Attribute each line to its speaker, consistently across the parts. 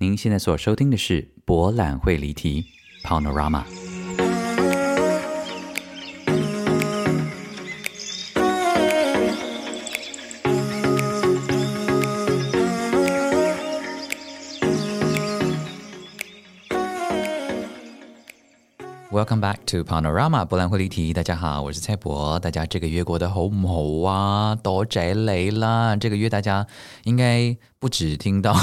Speaker 1: 您现在所收听的是《博览会离题》（Panorama）。Welcome back to Panorama 博览会离题。大家好，我是蔡博。大家这个月过得好唔好啊？多宅雷啦！这个月大家应该不止听到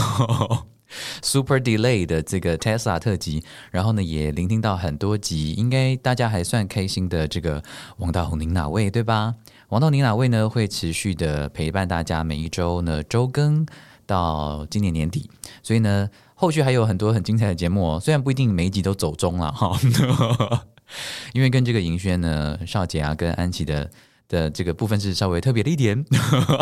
Speaker 1: Super Delay 的这个 Tesla 特辑，然后呢也聆听到很多集，应该大家还算开心的这个王大宏您哪位对吧？王道您哪位呢？会持续的陪伴大家每一周呢周更到今年年底，所以呢。后续还有很多很精彩的节目哦，虽然不一定每一集都走中了哈，因为跟这个银轩呢、少杰啊、跟安琪的的这个部分是稍微特别的一点，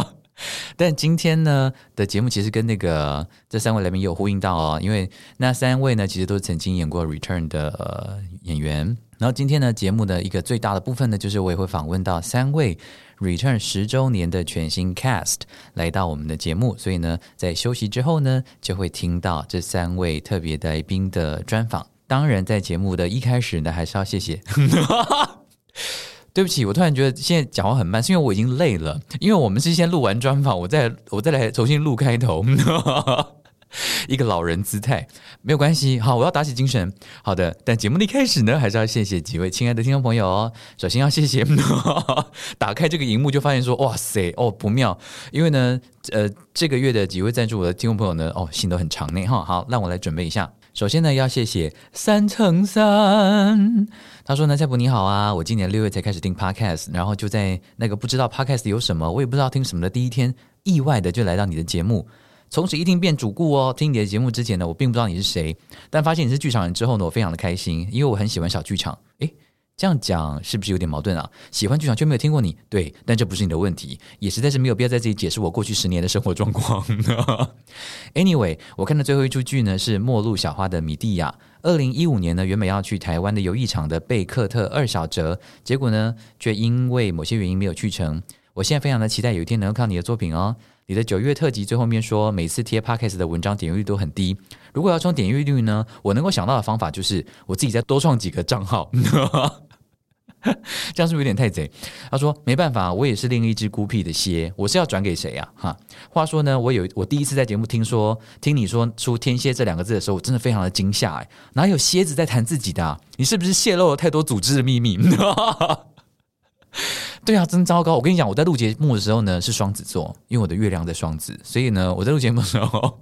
Speaker 1: 但今天呢的节目其实跟那个这三位来宾有呼应到哦，因为那三位呢其实都曾经演过《Return》的演员。然后今天呢，节目的一个最大的部分呢，就是我也会访问到三位 Return 十周年的全新 Cast 来到我们的节目，所以呢，在休息之后呢，就会听到这三位特别来宾的专访。当然，在节目的一开始呢，还是要谢谢。对不起，我突然觉得现在讲话很慢，是因为我已经累了。因为我们是先录完专访，我再我再来重新录开头。一个老人姿态没有关系，好，我要打起精神。好的，但节目的一开始呢，还是要谢谢几位亲爱的听众朋友哦。首先要谢谢，打开这个荧幕就发现说，哇塞，哦不妙，因为呢，呃，这个月的几位赞助我的听众朋友呢，哦，心都很长呢，哈。好，让我来准备一下。首先呢，要谢谢三乘三，他说呢，蔡博你好啊，我今年六月才开始听 Podcast，然后就在那个不知道 Podcast 有什么，我也不知道听什么的第一天，意外的就来到你的节目。从此一听变主顾哦！听你的节目之前呢，我并不知道你是谁，但发现你是剧场人之后呢，我非常的开心，因为我很喜欢小剧场。诶，这样讲是不是有点矛盾啊？喜欢剧场却没有听过你，对，但这不是你的问题，也实在是没有必要在这里解释我过去十年的生活状况。Anyway，我看的最后一出剧呢是《末路小花的米蒂亚》，二零一五年呢原本要去台湾的游艺场的贝克特二小折，结果呢却因为某些原因没有去成。我现在非常的期待有一天能够看你的作品哦。你的九月特辑最后面说，每次贴 podcast 的文章点阅率都很低。如果要冲点阅率呢，我能够想到的方法就是我自己再多创几个账号。这样是不是有点太贼？他说没办法，我也是另一只孤僻的蝎，我是要转给谁呀？哈，话说呢，我有我第一次在节目听说听你说出天蝎这两个字的时候，我真的非常的惊吓哎，哪有蝎子在谈自己的？你是不是泄露了太多组织的秘密？对啊，真糟糕！我跟你讲，我在录节目的时候呢是双子座，因为我的月亮在双子，所以呢我在录节目的时候。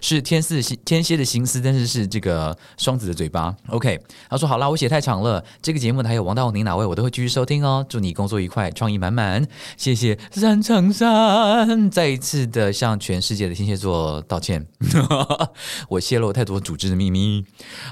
Speaker 1: 是天四天蝎的心思，但是是这个双子的嘴巴。OK，他说好啦，我写太长了。这个节目还有王大宏，您哪位我都会继续收听哦。祝你工作愉快，创意满满。谢谢三乘三，再一次的向全世界的天蝎座道歉，我泄露太多组织的秘密。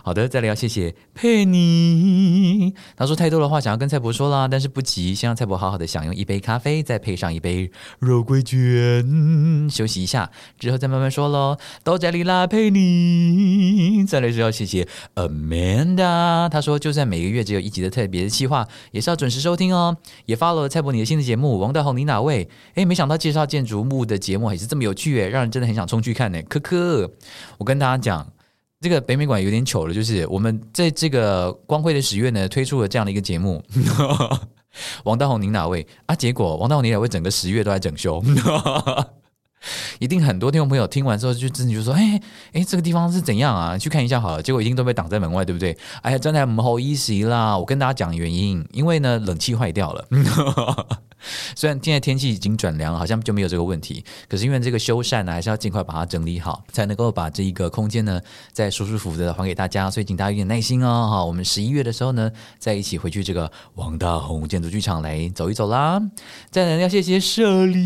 Speaker 1: 好的，再来要谢谢佩妮。他说太多的话想要跟蔡伯说啦，但是不急，先让蔡伯好好的享用一杯咖啡，再配上一杯肉桂卷，休息一下之后再慢慢说喽。都在里拉陪你。再来是要谢谢 Amanda，他说就算每个月只有一集的特别的企划，也是要准时收听哦。也发了蔡伯你的新的节目《王大宏你哪位》？哎，没想到介绍建筑物的节目也是这么有趣诶，让人真的很想冲去看呢。科科，我跟大家讲，这个北美馆有点糗了，就是我们在这个光辉的十月呢，推出了这样的一个节目，《王大宏你哪位》啊？结果王大宏你哪位整个十月都在整修。一定很多听众朋友听完之后就真的就说：“哎哎，这个地方是怎样啊？去看一下好了。”结果一定都被挡在门外，对不对？哎呀，真的不好意思啦！我跟大家讲原因，因为呢，冷气坏掉了。虽然现在天气已经转凉，好像就没有这个问题。可是因为这个修缮呢，还是要尽快把它整理好，才能够把这一个空间呢，再舒舒服服的还给大家。所以请大家有点耐心哦。哈，我们十一月的时候呢，再一起回去这个王大宏建筑剧场来走一走啦。再来要谢谢舍利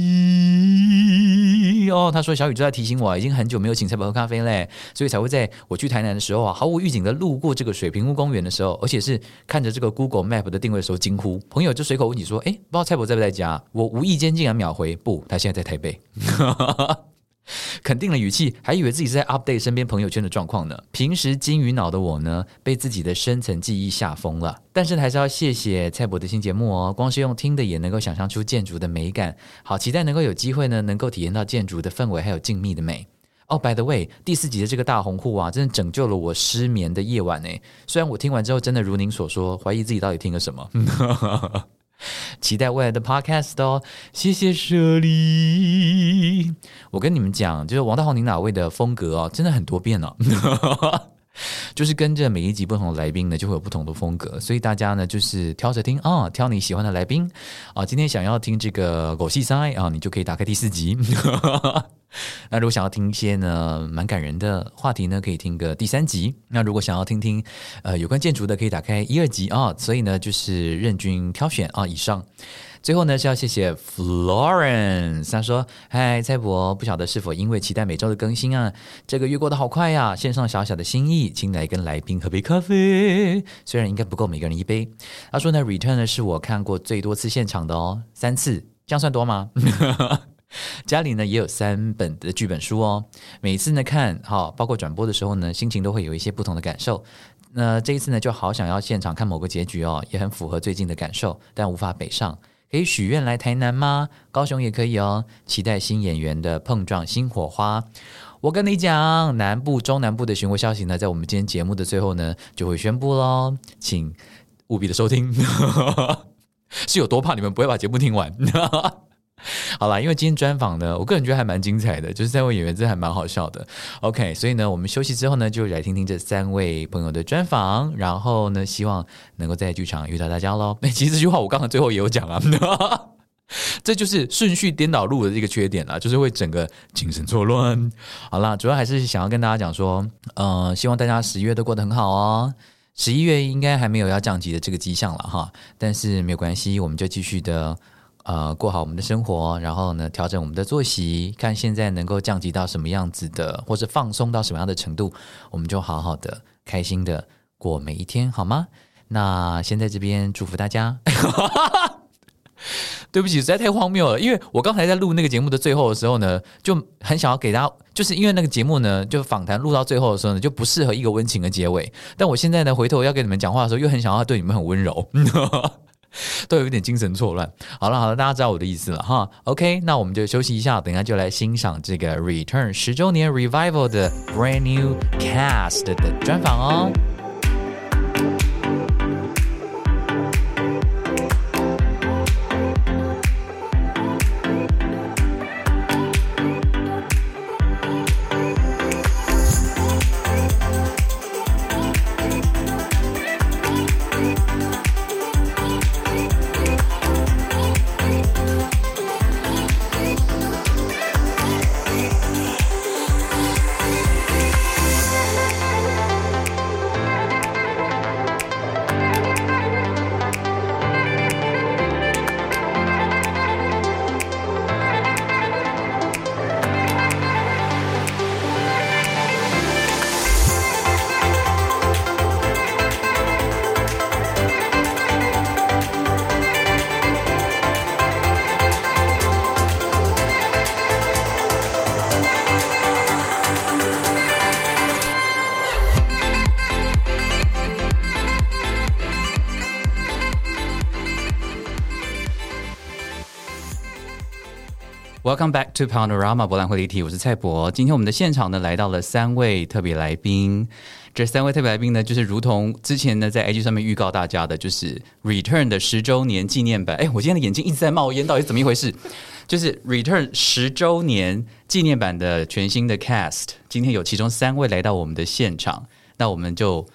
Speaker 1: 哦，他说小雨就在提醒我，已经很久没有请蔡伯喝咖啡嘞，所以才会在我去台南的时候啊，毫无预警的路过这个水平屋公园的时候，而且是看着这个 Google Map 的定位的时候惊呼，朋友就随口问你说：“哎，不知道蔡伯在不在？”在家，我无意间竟然秒回不，他现在在台北，肯定了语气，还以为自己是在 update 身边朋友圈的状况呢。平时金鱼脑的我呢，被自己的深层记忆吓疯了。但是还是要谢谢蔡博的新节目哦，光是用听的也能够想象出建筑的美感，好期待能够有机会呢，能够体验到建筑的氛围还有静谧的美。哦，by the way，第四集的这个大红户啊，真的拯救了我失眠的夜晚呢。虽然我听完之后，真的如您所说，怀疑自己到底听了什么。期待未来的 podcast 哦，谢谢舍利。我跟你们讲，就是王大宏、您哪位的风格哦，真的很多变哦。就是跟着每一集不同的来宾呢，就会有不同的风格，所以大家呢就是挑着听啊，挑你喜欢的来宾啊。今天想要听这个狗戏塞啊，你就可以打开第四集。那如果想要听一些呢蛮感人的话题呢，可以听个第三集。那如果想要听听呃有关建筑的，可以打开一二集啊。所以呢，就是任君挑选啊。以上。最后呢，是要谢谢 Florence，他说：“嗨，蔡博，不晓得是否因为期待每周的更新啊，这个月过得好快呀。献上小小的心意，请来跟来宾喝杯咖啡，虽然应该不够每个人一杯。”他说呢，Return 呢是我看过最多次现场的哦，三次，这样算多吗？家里呢也有三本的剧本书哦，每次呢看好，包括转播的时候呢，心情都会有一些不同的感受。那这一次呢，就好想要现场看某个结局哦，也很符合最近的感受，但无法北上。可以许愿来台南吗？高雄也可以哦。期待新演员的碰撞，新火花。我跟你讲，南部、中南部的巡回消息呢，在我们今天节目的最后呢，就会宣布喽，请务必的收听。是有多怕你们不会把节目听完？好啦，因为今天专访呢，我个人觉得还蛮精彩的，就是三位演员真的还蛮好笑的。OK，所以呢，我们休息之后呢，就来听听这三位朋友的专访，然后呢，希望能够在剧场遇到大家喽。其实这句话我刚刚最后也有讲啊，这就是顺序颠倒录的一个缺点啦，就是会整个精神错乱。好啦，主要还是想要跟大家讲说，呃，希望大家十一月都过得很好哦。十一月应该还没有要降级的这个迹象了哈，但是没有关系，我们就继续的。呃，过好我们的生活，然后呢，调整我们的作息，看现在能够降级到什么样子的，或者放松到什么样的程度，我们就好好的、开心的过每一天，好吗？那先在这边祝福大家。对不起，实在太荒谬了，因为我刚才在录那个节目的最后的时候呢，就很想要给大家，就是因为那个节目呢，就访谈录到最后的时候呢，就不适合一个温情的结尾。但我现在呢，回头要跟你们讲话的时候，又很想要对你们很温柔。都有一点精神错乱。好了好了，大家知道我的意思了哈。OK，那我们就休息一下，等下就来欣赏这个 Return 十周年 Revival 的 Brand New Cast 的专访哦。To Panorama 博览会的议题，我是蔡博。今天我们的现场呢，来到了三位特别来宾。这三位特别来宾呢，就是如同之前呢在 IG 上面预告大家的，就是 Return 的十周年纪念版。哎，我今天的眼睛一直在冒烟，到底怎么一回事？就是 Return 十周年纪念版的全新的 Cast，今天有其中三位来到我们的现场，那我们就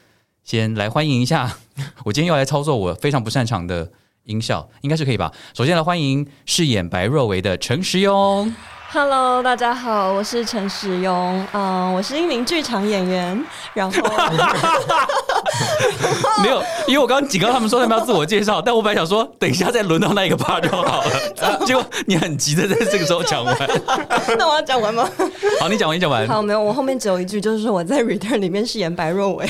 Speaker 1: 先来欢迎一下。我今天要来操作我非常不擅长的。音效应该是可以吧。首先来欢迎饰演白若为的陈时庸。
Speaker 2: Hello，大家好，我是陈世庸，嗯，我是一名剧场演员，然后
Speaker 1: 没有，因为我刚刚警告他们说他们要自我介绍，但我本来想说等一下再轮到那一个 part 就好了，结果你很急的在这个时候讲完，
Speaker 2: 那我要讲完吗？
Speaker 1: 好，你讲完，你讲完。
Speaker 2: 好，没有，我后面只有一句，就是说我在 Return 里面饰演白若薇，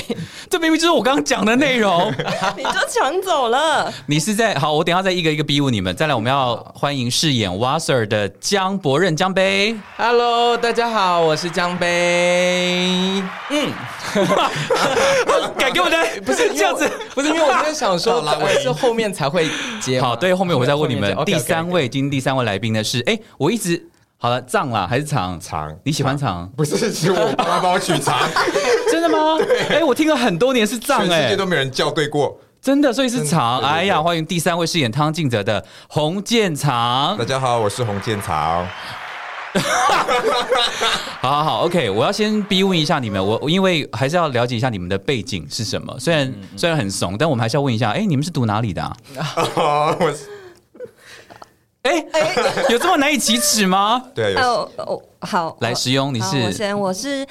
Speaker 1: 这明明就是我刚刚讲的内容，
Speaker 2: 你就抢走了。
Speaker 1: 你是在好，我等下再一个一个逼问你们。再来，我们要欢迎饰演 Wasser 的江博任江。杯
Speaker 3: ，Hello，大家好，我是江杯。嗯，
Speaker 1: 改给我的
Speaker 3: 不是这样子，不是因为我在想说，我是后面才会接。
Speaker 1: 好，对，后面我再问你们。第三位，今天第三位来宾呢是，哎，我一直好了，藏啦还是长？
Speaker 4: 长，
Speaker 1: 你喜欢长？
Speaker 4: 不是，是我爸妈帮我取长，
Speaker 1: 真的吗？哎、我听了很多年是藏
Speaker 4: 全世
Speaker 1: 哎、
Speaker 4: 界都没有人校对过。
Speaker 1: 真的，所以是长。
Speaker 4: 真的对对
Speaker 1: 哎呀，欢迎第三位饰演汤静泽的洪建长
Speaker 4: 大。家好，我是洪建曹。
Speaker 1: 好好好，OK，我要先逼问一下你们，我我因为还是要了解一下你们的背景是什么。虽然、虽然很怂，但我们还是要问一下，哎、你们是读哪里的、啊？
Speaker 4: 哦，我是
Speaker 1: 哎、有这么难以启齿吗？
Speaker 4: 对，有
Speaker 2: 哦哦，好，
Speaker 1: 来，
Speaker 2: 我
Speaker 1: 石庸，你
Speaker 2: 是我
Speaker 1: 是
Speaker 2: 先，我是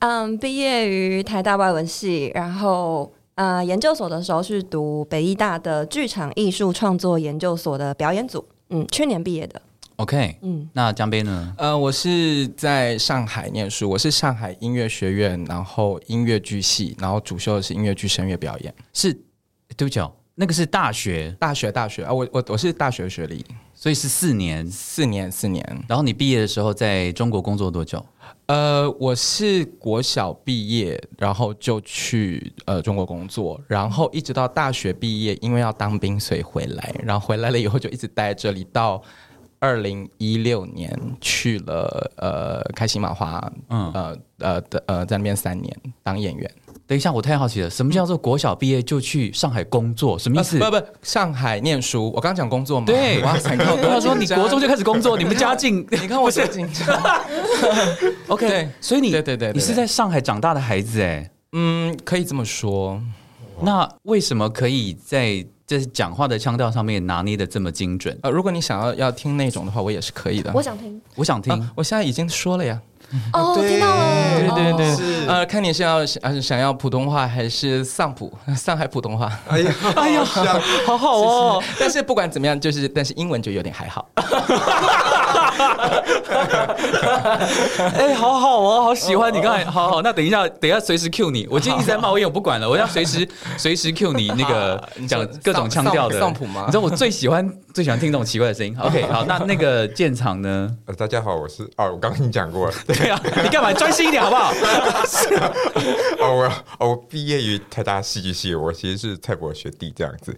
Speaker 2: 嗯，毕业于台大外文系，然后呃，研究所的时候是读北医大的剧场艺术创作研究所的表演组，嗯，去年毕业的，
Speaker 1: OK？
Speaker 2: 嗯，
Speaker 1: 那江杯呢？
Speaker 3: 呃，我是在上海念书，我是上海音乐学院，然后音乐剧系，然后主修的是音乐剧声乐表演。
Speaker 1: 是，对不起哦，那个是大学，
Speaker 3: 大学大学啊，我我我是大学学历，
Speaker 1: 所以是四年。
Speaker 3: 四年四年。
Speaker 1: 然后你毕业的时候在中国工作多久？
Speaker 3: 呃，我是国小毕业，然后就去呃中国工作，然后一直到大学毕业，因为要当兵，所以回来，然后回来了以后就一直待在这里，到二零一六年去了呃开心麻花，
Speaker 1: 嗯
Speaker 3: 呃呃的呃在那边三年当演员。
Speaker 1: 等一下，我太好奇了，什么叫做国小毕业就去上海工作？什么意思？
Speaker 3: 呃不不，上海念书，我刚讲工作嘛。
Speaker 1: 对，
Speaker 3: 哇塞，你看我多
Speaker 1: 他说你国中就开始工作，你们家境
Speaker 3: 你看我多紧张。
Speaker 1: OK，
Speaker 3: 对
Speaker 1: 所以你
Speaker 3: 对对对对
Speaker 1: 你是在上海长大的孩子哎，
Speaker 3: 嗯，可以这么说。
Speaker 1: 那为什么可以在这讲话的腔调上面拿捏的这么精准？
Speaker 3: 呃，如果你想要要听那种的话，我也是可以的。
Speaker 2: 我想听，
Speaker 1: 我想听
Speaker 3: 啊，我现在已经说了呀。
Speaker 2: 哦，
Speaker 4: 对
Speaker 2: 听到了，
Speaker 3: 对对对，呃，看你是要想想要普通话还是上普上海普通话。
Speaker 4: 哎呀，哎呀，
Speaker 1: 好好哦。
Speaker 3: 但是不管怎么样，就是但是英文就有点还好。
Speaker 1: 哎、好好哦，好喜欢你刚才，好好。那等一下，等一下随时 Q 你。我今天一直在骂我，因为我不管了，我要随时随时 Q 你那个
Speaker 3: 你
Speaker 1: 讲各种腔调的
Speaker 3: 上普吗
Speaker 1: 你知道我最喜欢最喜欢听这种奇怪的声音。OK，好，那那个建厂呢？
Speaker 4: 呃大家好，我是哦，我刚刚已经讲过了。
Speaker 1: 对啊，你干嘛？专心一点好不好？
Speaker 4: 哦，我哦，我毕业于台大戏剧系，我其实是蔡博学弟这样子。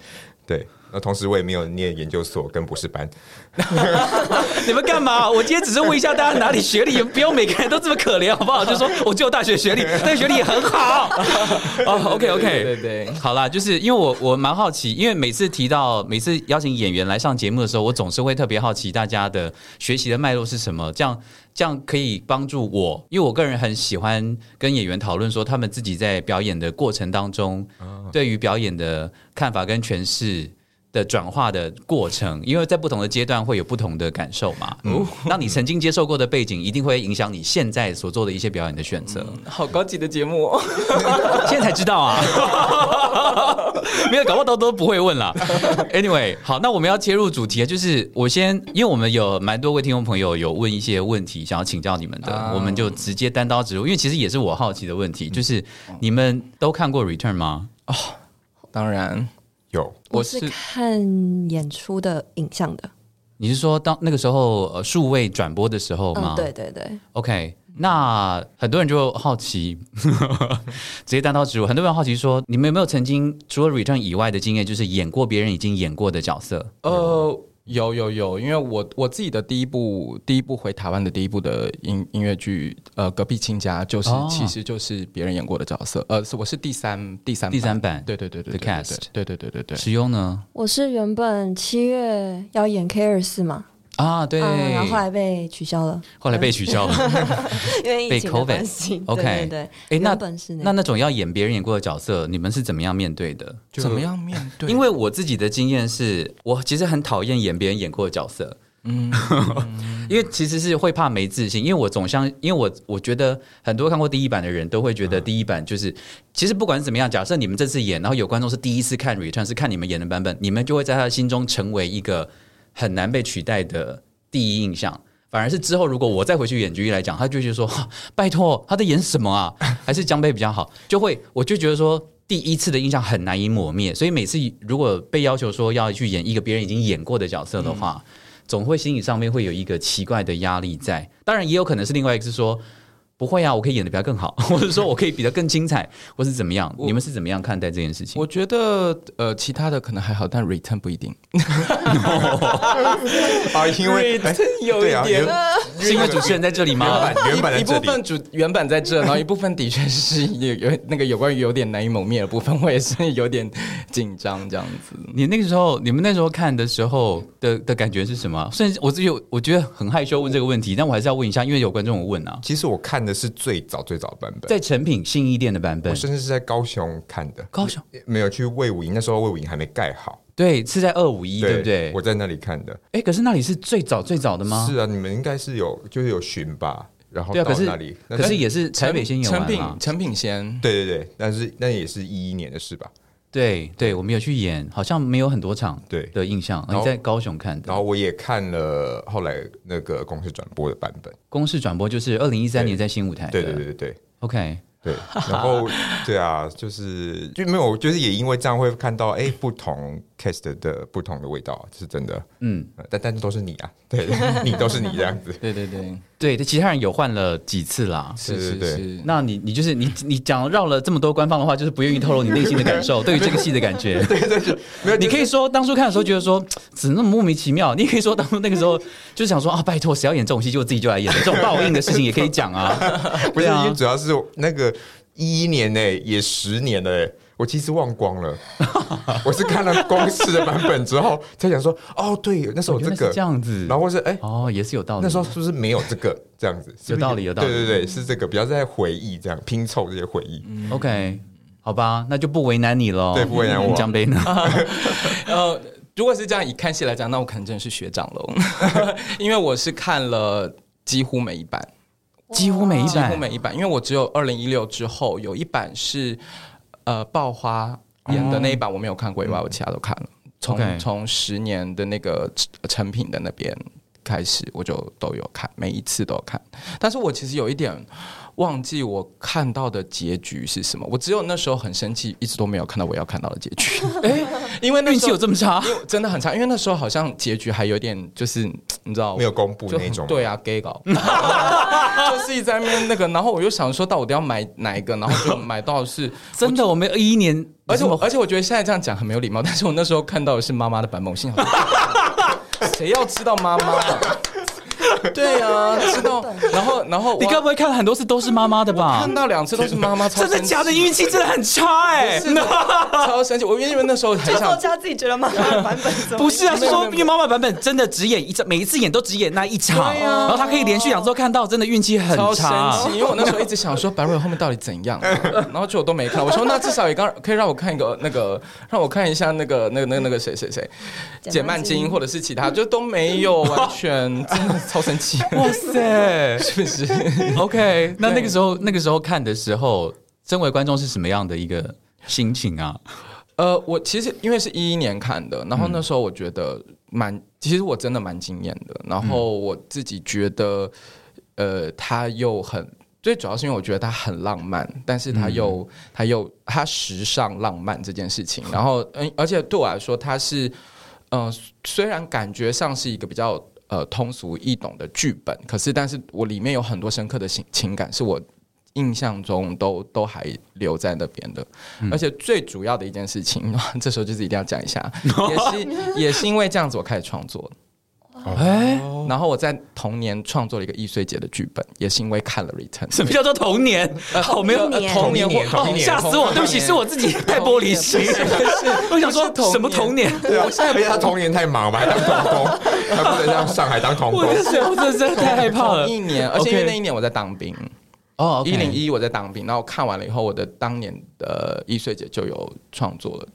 Speaker 4: 对，那同时我也没有念研究所跟博士班。
Speaker 1: 你们干嘛？我今天只是问一下大家哪里学历，也不用每个人都这么可怜，好不好？就说我只有大学学历，但是学历也很好。哦，OK OK，
Speaker 3: 对对
Speaker 1: 好啦，就是因为我我蛮好奇，因为每次提到每次邀请演员来上节目的时候，我总是会特别好奇大家的学习的脉络是什么，这样这样可以帮助我，因为我个人很喜欢跟演员讨论说他们自己在表演的过程当中，对于表演的看法跟诠释。的转化的过程，因为在不同的阶段会有不同的感受嘛。嗯，那你曾经接受过的背景，一定会影响你现在所做的一些表演的选择。
Speaker 3: 好高级的节目哦。
Speaker 1: 现在才知道啊，没有搞不好都都不会问了。Anyway，好，那我们要切入主题啊，就是我先，因为我们有蛮多位听众朋友有问一些问题，想要请教你们的，
Speaker 3: 啊
Speaker 1: 我们就直接单刀直入，因为其实也是我好奇的问题，就是你们都看过 Return 吗？
Speaker 3: 当然，
Speaker 4: 有，
Speaker 2: 我
Speaker 3: 我
Speaker 2: 是
Speaker 3: 是
Speaker 2: 看演出的影像的，
Speaker 1: 你是说当那个时候呃数位转播的时候吗？
Speaker 2: 嗯，对对对
Speaker 1: ，OK，那很多人就好奇，直接单刀直入。很多人好奇说，你们有没有曾经除了 Return 以外的经验，就是演过别人已经演过的角色？
Speaker 3: 呃，有有有，因为我我自己的第一部第一部回台湾的第一部的音音乐剧，呃，隔壁亲家就是、
Speaker 1: 哦。
Speaker 3: 其实就是别人演过的角色，呃，是我是第三第三
Speaker 1: 第三版
Speaker 3: 对对对对
Speaker 1: The
Speaker 3: 对对
Speaker 1: cast
Speaker 3: 对对对对对。
Speaker 1: 石优呢？
Speaker 2: 我是原本七月要演 K 二四嘛，
Speaker 1: 啊，对，
Speaker 2: 嗯，然后后来被取消了，
Speaker 1: 后来被取消了。
Speaker 2: 因为疫情
Speaker 1: 被 COVID
Speaker 2: 关系。
Speaker 1: OK
Speaker 2: 对对对，
Speaker 1: 诶那
Speaker 2: 本是
Speaker 1: 那那种要演别人演过的角色，你们是怎么样面对的？
Speaker 3: 怎么样面对？
Speaker 1: 因为我自己的经验是，我其实很讨厌演别人演过的角色。
Speaker 3: 嗯，
Speaker 1: 因为其实是会怕没自信，因为我总相，因为我我觉得很多看过第一版的人都会觉得第一版就是，其实不管是怎么样，假设你们这次演，然后有观众是第一次看 Return，是看你们演的版本，你们就会在他的心中成为一个很难被取代的第一印象。反而是之后，如果我再回去演剧来讲，他就觉得说，拜托，他在演什么啊？还是江杯比较好，就会我就觉得说，第一次的印象很难以抹灭。所以每次如果被要求说要去演一个别人已经演过的角色的话，总会心理上面会有一个奇怪的压力在。当然，也有可能是另外一个是说，不会啊，我可以演的比他更好，或者说我可以比他更精彩，或是怎么样？你们是怎么样看待这件事情？
Speaker 3: 我觉得呃，其他的可能还好，但 return 不一定。
Speaker 4: 啊，因为哎
Speaker 3: 有一点
Speaker 4: 原
Speaker 1: 是因为主持人在这里
Speaker 4: 原
Speaker 1: 吗？
Speaker 4: 版原版在
Speaker 3: 一
Speaker 4: 这里，
Speaker 3: 部分主原版在这，然后一部分的确是有有那个有关于有点难以蒙面的部分，我也是有点紧张这样子。
Speaker 1: 你那个时候，你们那时候看的时候的的感觉是什么？甚至我自己有，我觉得很害羞问这个问题，但我还是要问一下，因为有观众有问啊，
Speaker 4: 其实我看的是最早最早的版本，
Speaker 1: 在成品信义店的版本
Speaker 4: 我，甚至是在高雄看的，
Speaker 1: 高雄
Speaker 4: 没有去魏武营，那时候魏武营还没盖好，
Speaker 1: 对，是在二五一，对不对？
Speaker 4: 我在那里看的。
Speaker 1: 哎，可是那里是最早最早的吗？
Speaker 4: 是啊，你们应该是有就是有巡吧，然后到那里，
Speaker 1: 可是也是台北先有
Speaker 3: 成品
Speaker 1: 完嘛。
Speaker 3: 成品先，
Speaker 4: 对对对，但是那也是一一年的事吧。
Speaker 1: 对对，我们有去演，好像没有很多场
Speaker 4: 对
Speaker 1: 的印象。你在高雄看的
Speaker 4: 然后我也看了后来那个公司转播的版本，
Speaker 1: 公视转播，就是二零一三年在新舞台的。
Speaker 4: 对对对对对。
Speaker 1: ，OK，
Speaker 4: 对，然后 对啊，就是就没有，就是也因为这样会看到哎不同 cast 的不同的味道，是真的。
Speaker 1: 嗯，
Speaker 4: 呃但但都是你啊，对你都是你这样子。
Speaker 3: 对 对对，
Speaker 1: 对，其他人有换了几次啦。
Speaker 3: 是是是。
Speaker 1: 那你你就是你你讲绕了这么多官方的话，就是不愿意透露你内心的感受，对于这个戏的感觉。对对对，
Speaker 4: 没有，
Speaker 1: 你可以说当初看的时候觉得说怎么那么莫名其妙，你也可以说当初那个时候就是想说啊，拜托谁要演这种戏就自己就来演的，这种报应的事情也可以讲啊。
Speaker 4: 不是，
Speaker 1: 啊
Speaker 4: 因为主要是那个一一年呢，也十年了欸，我其实忘光了。我是看了公式的版本之后，才想说，哦，对，那时候有这个
Speaker 1: 这，样子，
Speaker 4: 然后是哎。
Speaker 1: 哦也是有道理。
Speaker 4: 那时候是不是没有这个这样子？是 是
Speaker 1: 有道理有道理
Speaker 4: 对对对，是这个，比较在回忆这样拼凑这些回忆。
Speaker 1: OK，好吧，那就不为难你喽。
Speaker 4: 对不为难我
Speaker 1: 江杯呢？
Speaker 3: 呃，如果是这样以看戏来讲，那我可能真的是学长喽，因为我是看了几乎每一版，
Speaker 1: 几乎每一版
Speaker 3: 几乎，每一版，因为我只有二零一六之后有一版是呃爆花演的那一版我没有看过以外，我其他都看了。从
Speaker 1: OK
Speaker 3: 从十年的那个成品的那边开始，我就都有看，每一次都有看。但是我其实有一点忘记我看到的结局是什么，我只有那时候很生气，一直都没有看到我要看到的结局。哎，因为那
Speaker 1: 运气有这么差？
Speaker 3: 真的很差，因为那时候好像结局还有点就是你知道
Speaker 4: 没有公布
Speaker 3: 就
Speaker 4: 那种，
Speaker 3: 对啊，gay 搞，就是一直在那边那个，然后我又想说到底要买哪一个，然后就买到是，
Speaker 1: 真的，我们一一年，
Speaker 3: 而且我而且我觉得现在这样讲很没有礼貌，但是我那时候看到的是妈妈的版本，我心想说谁要知道妈妈？对啊，知道，然后然后
Speaker 1: 你该不会看了很多次都是妈妈的吧
Speaker 3: 看？到两次都是妈妈，超
Speaker 1: 真的假的？运气真的很差哎、
Speaker 3: 是的超神奇，我因为那时候很
Speaker 2: 就作
Speaker 3: 想。
Speaker 2: 家自己觉得妈妈的版本
Speaker 1: 不是啊，是说因为妈妈版本真的只演一场，每一次演都只演那一场，
Speaker 3: 啊
Speaker 1: 然后他可以连续两周看到，真的运气很差。
Speaker 3: 气，因为我那时候一直想说白瑞后面到底怎样，然后就我都没看。我说那至少也刚可以让我看一个那个，让我看一下那个那个那个那个谁谁谁，简曼金或者是其他，就都没有，完全真的超生气，
Speaker 1: 哇塞
Speaker 3: 是不是？
Speaker 1: OK，那那个时候那个时候看的时候，身为观众是什么样的一个心情啊？
Speaker 3: 呃，我其实因为是一一年看的，然后那时候我觉得蛮，其实我真的蛮惊艳的。然后我自己觉得，呃，他又很最主要是因为我觉得他很浪漫，但是他又、他又他时尚浪漫这件事情。然后嗯，而且对我来说，他是呃，虽然感觉上是一个比较呃通俗易懂的剧本，可是但是我里面有很多深刻的情情感，是我。印象中都都还留在那边的，而且最主要的一件事情，这时候就是一定要讲一下，也是也是因为这样子我开始创作，
Speaker 1: 哎、
Speaker 3: 然后我在同年创作了一个易碎节的剧本，也是因为看了 Return。
Speaker 1: 什么叫做童年？好没有
Speaker 2: 童年
Speaker 3: 童年或
Speaker 1: 哦
Speaker 4: 童年
Speaker 1: 吓死我！对不起，是我自己太玻璃心。我想说什么童年？
Speaker 4: 对啊，我现在他童年太忙吧，还当童工，还不能让上海当童工
Speaker 1: 我。真的是太害怕了。
Speaker 3: 一年，而且因为那一年我在当兵，
Speaker 1: 哦，
Speaker 3: 一零一我在当兵，然后看完了以后，我的当年的易碎节就有创作了。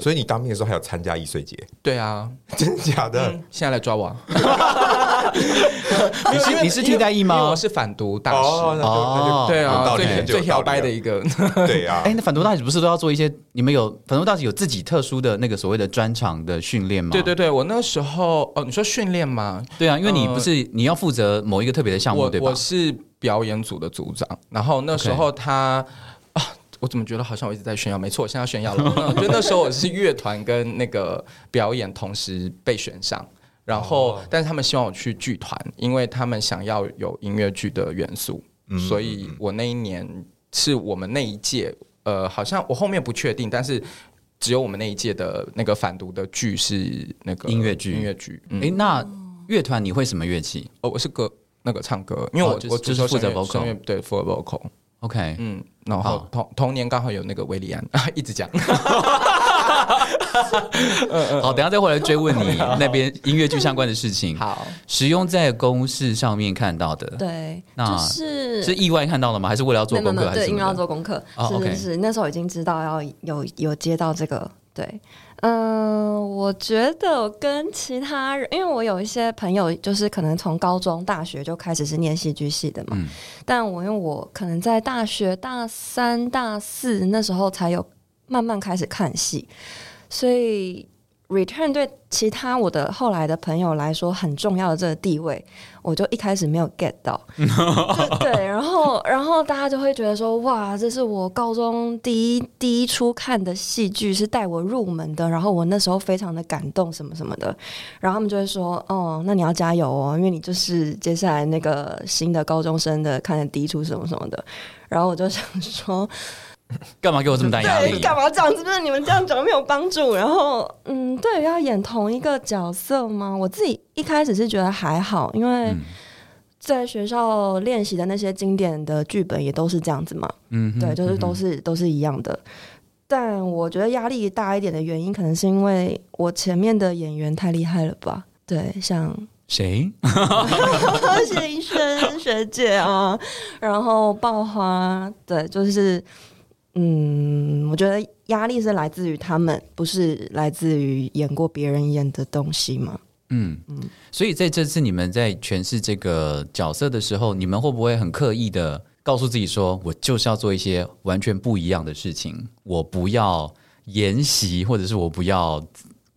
Speaker 4: 所以你当兵的时候还有参加易碎节，
Speaker 3: 对啊，
Speaker 4: 真的假的？
Speaker 3: 现在来抓我啊！
Speaker 1: 你是你是替代役吗
Speaker 3: 我？是反毒大使。
Speaker 4: 就那就
Speaker 3: 对啊，最最摇摆的一个，
Speaker 4: 对啊
Speaker 1: 哎、，那反毒大使不是都要做一些？你们有反毒大使有自己特殊的那个所谓的专场的训练吗？
Speaker 3: 对对对，我那时候哦，你说训练吗？
Speaker 1: 对啊，因为你
Speaker 3: 呃
Speaker 1: 不是你要负责某一个特别的项目，
Speaker 3: 我
Speaker 1: 对吧
Speaker 3: 我？是表演组的组长，然后那时候他啊，我怎么觉得好像我一直在炫耀？没错，我现在要炫耀了。嗯 就那时候我是乐团跟那个表演同时被选上。然后，但是他们希望我去剧团，因为他们想要有音乐剧的元素。所以我那一年是我们那一届，呃，好像我后面不确定，但是只有我们那一届的那个反毒的剧是那个
Speaker 1: 音乐剧
Speaker 3: 音乐剧。嗯
Speaker 1: 哎，那乐团你会什么乐器
Speaker 3: 哦，我是歌那个唱歌，因为我、
Speaker 1: 哦就是
Speaker 3: 我
Speaker 1: 就是负责 vocal
Speaker 3: 对负责 vocal，
Speaker 1: ？OK，
Speaker 3: 嗯，然后
Speaker 1: 好
Speaker 3: 同同年刚好有那个维里安，一直讲，
Speaker 1: 好，等下再回来追问你 那边音乐剧相关的事情。
Speaker 3: 好，
Speaker 1: 使用在公式上面看到的，
Speaker 2: 对，
Speaker 1: 那
Speaker 2: 就是
Speaker 1: 是意外看到了吗？还是为了要做功课？
Speaker 2: 对，因为要？做功课，
Speaker 1: 哦
Speaker 2: 是是是，那时候已经知道要有有接到这个，对，嗯、我觉得我跟其他人，因为我有一些朋友，就是可能从高中、大学就开始是念戏剧系的嘛，
Speaker 1: 嗯。
Speaker 2: 但我因为我可能在大学大三、大四那时候才有慢慢开始看戏，所以 Return 对其他我的后来的朋友来说很重要的这个地位，我就一开始没有 get 到。对，然后然后大家就会觉得说，哇，这是我高中第一第一出看的戏剧，是带我入门的。然后我那时候非常的感动，什么什么的。然后他们就会说，哦，那你要加油哦，因为你就是接下来那个新的高中生的看的第一出什么什么的。然后我就想说，
Speaker 1: 干嘛给我这么大压
Speaker 2: 对，
Speaker 1: 力？
Speaker 2: 干嘛这样子？就是你们这样讲没有帮助。然后，嗯，对，要演同一个角色吗？我自己一开始是觉得还好，因为
Speaker 1: 嗯
Speaker 2: 在学校练习的那些经典的剧本也都是这样子嘛。
Speaker 1: 嗯
Speaker 2: 对，就是都是、都是一样的。但我觉得压力大一点的原因，可能是因为我前面的演员太厉害了吧？对，像
Speaker 1: 谁？
Speaker 2: 谢医生学姐啊，然后爆花，对，就是，嗯，我觉得压力是来自于他们，不是来自于演过别人演的东西嘛。
Speaker 1: 嗯嗯所以在这次你们在诠释这个角色的时候，你们会不会很刻意的告诉自己说，我就是要做一些完全不一样的事情，我不要沿袭，或者是我不要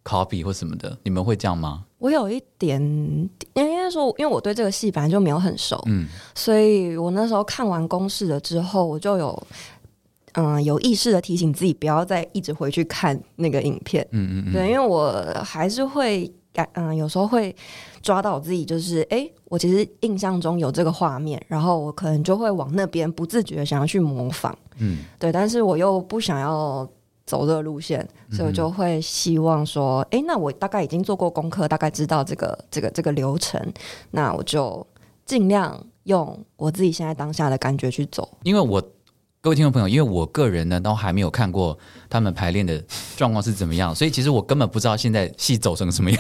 Speaker 1: copy 或什么的？你们会这样吗？
Speaker 2: 我有一点，应该说，因为我对这个戏本来就没有很熟，
Speaker 1: 嗯
Speaker 2: 所以我那时候看完公式了之后，我就有。嗯，有意识的提醒自己不要再一直回去看那个影片，
Speaker 1: 嗯嗯嗯，
Speaker 2: 对，因为我还是会感，嗯，有时候会抓到我自己，就是，哎、我其实印象中有这个画面，然后我可能就会往那边不自觉地想要去模仿，
Speaker 1: 嗯。
Speaker 2: 对，但是我又不想要走这个路线，所以我就会希望说，哎、那我大概已经做过功课，大概知道这个这个这个流程，那我就尽量用我自己现在当下的感觉去走。
Speaker 1: 因为我各位听众朋友，因为我个人呢都还没有看过他们排练的状况是怎么样，所以其实我根本不知道现在戏走成什么样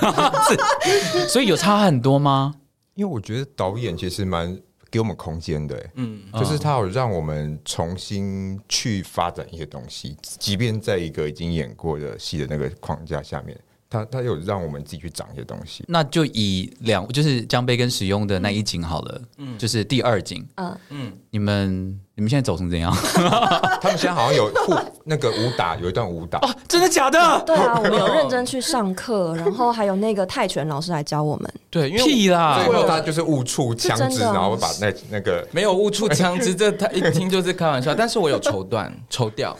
Speaker 1: 子，所以有差很多吗？
Speaker 4: 因为我觉得导演其实蛮给我们空间的、欸，
Speaker 3: 嗯，
Speaker 4: 就是他有让我们重新去发展一些东西，即便在一个已经演过的戏的那个框架下面，他他有让我们自己去长一些东西。
Speaker 1: 那就以两就是江杯跟使用的那一景好了，嗯就是第二景，
Speaker 2: 嗯嗯，
Speaker 1: 你们你们现在走成怎样？
Speaker 4: 他们现在好像有互那个武打，有一段武打，
Speaker 1: 真的假的？
Speaker 2: 对啊，我们有认真去上课，然后还有那个泰拳老师来教我们。
Speaker 3: 对，因为
Speaker 1: 屁啦！
Speaker 4: 最后他就是误触枪支，然后把那那个
Speaker 3: 没有误触枪支，这他一听就是开玩笑。但是我有抽断、抽掉，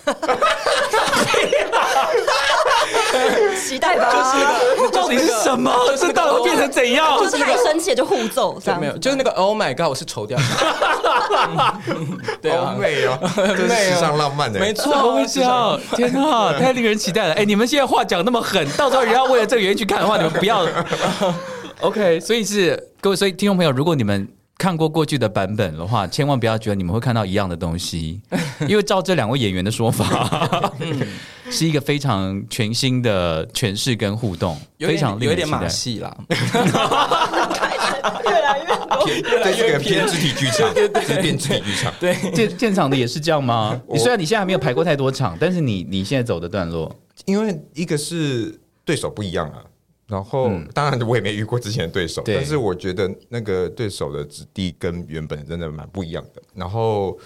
Speaker 2: 期待吧，就是
Speaker 1: 到底是什么？这到底会变成怎样？
Speaker 2: 就是太生气就互揍，这样
Speaker 3: 没有，就是那个 Oh my God，我是丑掉对啊，
Speaker 4: 好美哦，这是时尚浪漫的、
Speaker 3: 没错，
Speaker 1: 微笑！天哪，太令人期待了！哎，你们现在话讲那么狠，到时候人家为了这个原因去看的话，你们不要。OK，所以是各位，所以听众朋友，如果你们看过过去的版本的话，千万不要觉得你们会看到一样的东西，因为照这两位演员的说法，是一个非常全新的诠释跟互动，非常
Speaker 3: 点有点马。戏啦。
Speaker 2: 越来越多。
Speaker 4: 这是个偏肢体剧场，偏肢体剧场。
Speaker 3: 对，
Speaker 1: 现现场的也是这样吗？你虽然你现在还没有排过太多场，但是你你现在走的段落，
Speaker 4: 因为一个是对手不一样啊，然后、
Speaker 1: 嗯
Speaker 4: 当然我也没遇过之前的对手，
Speaker 1: 对
Speaker 4: 但是我觉得那个对手的质地跟原本真的蛮不一样的。然后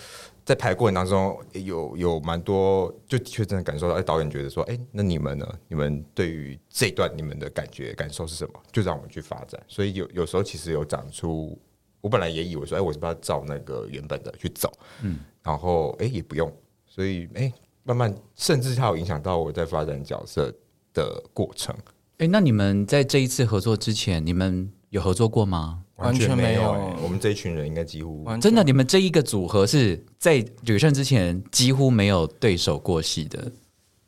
Speaker 4: 在排过程当中，有有蛮多，就的确真的感受到，哎，导演觉得说，哎，那你们呢？你们对于这一段你们的感觉感受是什么？就让我们去发展。所以有有时候其实有长出，我本来也以为说，哎，我是不是要照那个原本的去走？嗯，然后哎也不用，所以哎慢慢，甚至它有影响到我在发展角色的过程。
Speaker 1: 哎，那你们在这一次合作之前，你们有合作过吗？
Speaker 3: 完全没有
Speaker 4: 欸我们这一群人应该几乎
Speaker 3: 完
Speaker 1: 真的，你们这一个组合是在旅胜之前几乎没有对手过戏的。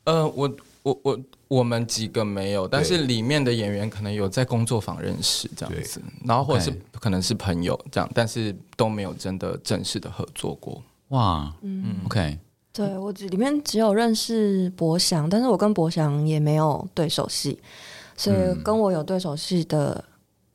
Speaker 3: 呃，我我我我们几个没有，但是里面的演员可能有在工作坊认识这样子，然后或者是可能是朋友这样，但是都没有真的正式的合作过。
Speaker 1: 哇，
Speaker 2: 嗯
Speaker 1: ，OK，
Speaker 2: 对我只里面只有认识博翔，但是我跟博翔也没有对手戏，所以
Speaker 1: 嗯。
Speaker 2: 跟我有对手戏的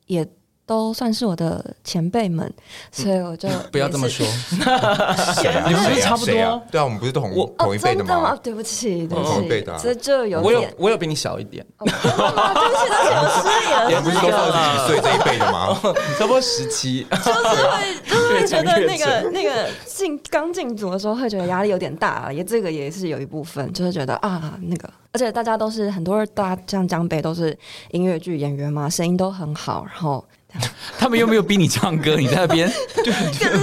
Speaker 2: 也都算是我的前辈们，所以我就
Speaker 3: 不要这么说，
Speaker 4: 谁啊？
Speaker 1: 你们不是差不多
Speaker 4: 对啊，我们不是同同一辈
Speaker 2: 的
Speaker 4: 吗？
Speaker 2: 对不起，对
Speaker 4: 同
Speaker 2: 不起
Speaker 4: 一辈的啊，
Speaker 2: 这就有
Speaker 3: 我有
Speaker 2: 点，
Speaker 3: 我有比你小一点，
Speaker 2: 哦真的吗对不起，对不起，我失言了，
Speaker 4: 我们不是都是二十几岁这一辈的吗？
Speaker 3: 差不多十七。
Speaker 2: 就是会，就是会觉得那个那个进刚进组的时候会觉得压力有点大，也这个也是有一部分，就是觉得啊那个，而且大家都是很多人，大家像江北都是音乐剧演员嘛，声音都很好，然后
Speaker 1: 他们又没有逼你唱歌，你在那边
Speaker 2: 可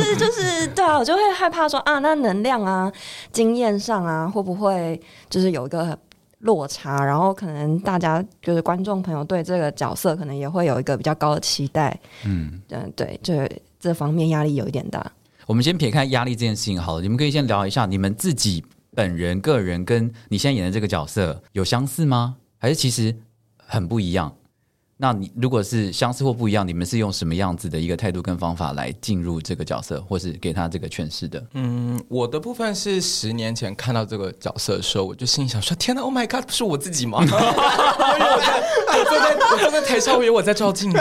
Speaker 2: 是就是对啊，我就会害怕说啊，那能量啊、经验上啊，会不会就是有一个落差？然后可能大家就是观众朋友对这个角色可能也会有一个比较高的期待，
Speaker 1: 嗯。
Speaker 2: 嗯，对，这这方面压力有一点大。
Speaker 1: 我们先撇开压力这件事情好了，你们可以先聊一下你们自己本人、个人跟你现在演的这个角色有相似吗？还是其实很不一样？那你如果是相似或不一样，你们是用什么样子的一个态度跟方法来进入这个角色，或是给他这个诠释的？
Speaker 3: 嗯，我的部分是十年前看到这个角色的时候，我就心里想说：天哪，Oh my God，不是我自己吗？我以为我在，我坐在我坐在台上，我以为我在照镜子，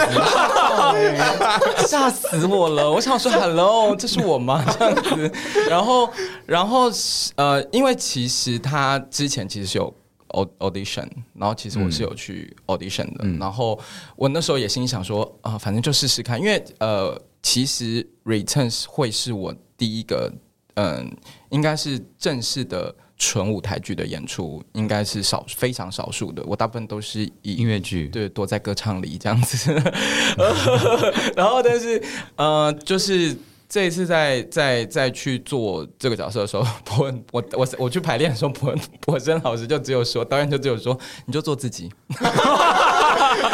Speaker 3: 吓死我了！我想说，Hello，这是我吗？这样子，然后，然后呃，因为其实他之前其实是有。Au- audition，然后其实我是有去 audition 的，
Speaker 1: 嗯
Speaker 3: 然后我那时候也心里想说啊、反正就试试看，因为呃，其实 Returns 会是我第一个嗯，应该是正式的纯舞台剧的演出，应该是少非常少数的。我大部分都是以
Speaker 1: 音乐剧，
Speaker 3: 对躲在歌唱里这样子，然后但是呃，就是。这一次在在在去做这个角色的时候，伯恩，我我我去排练的时候，伯恩伯恩老师就只有说，导演就只有说，你就做自己，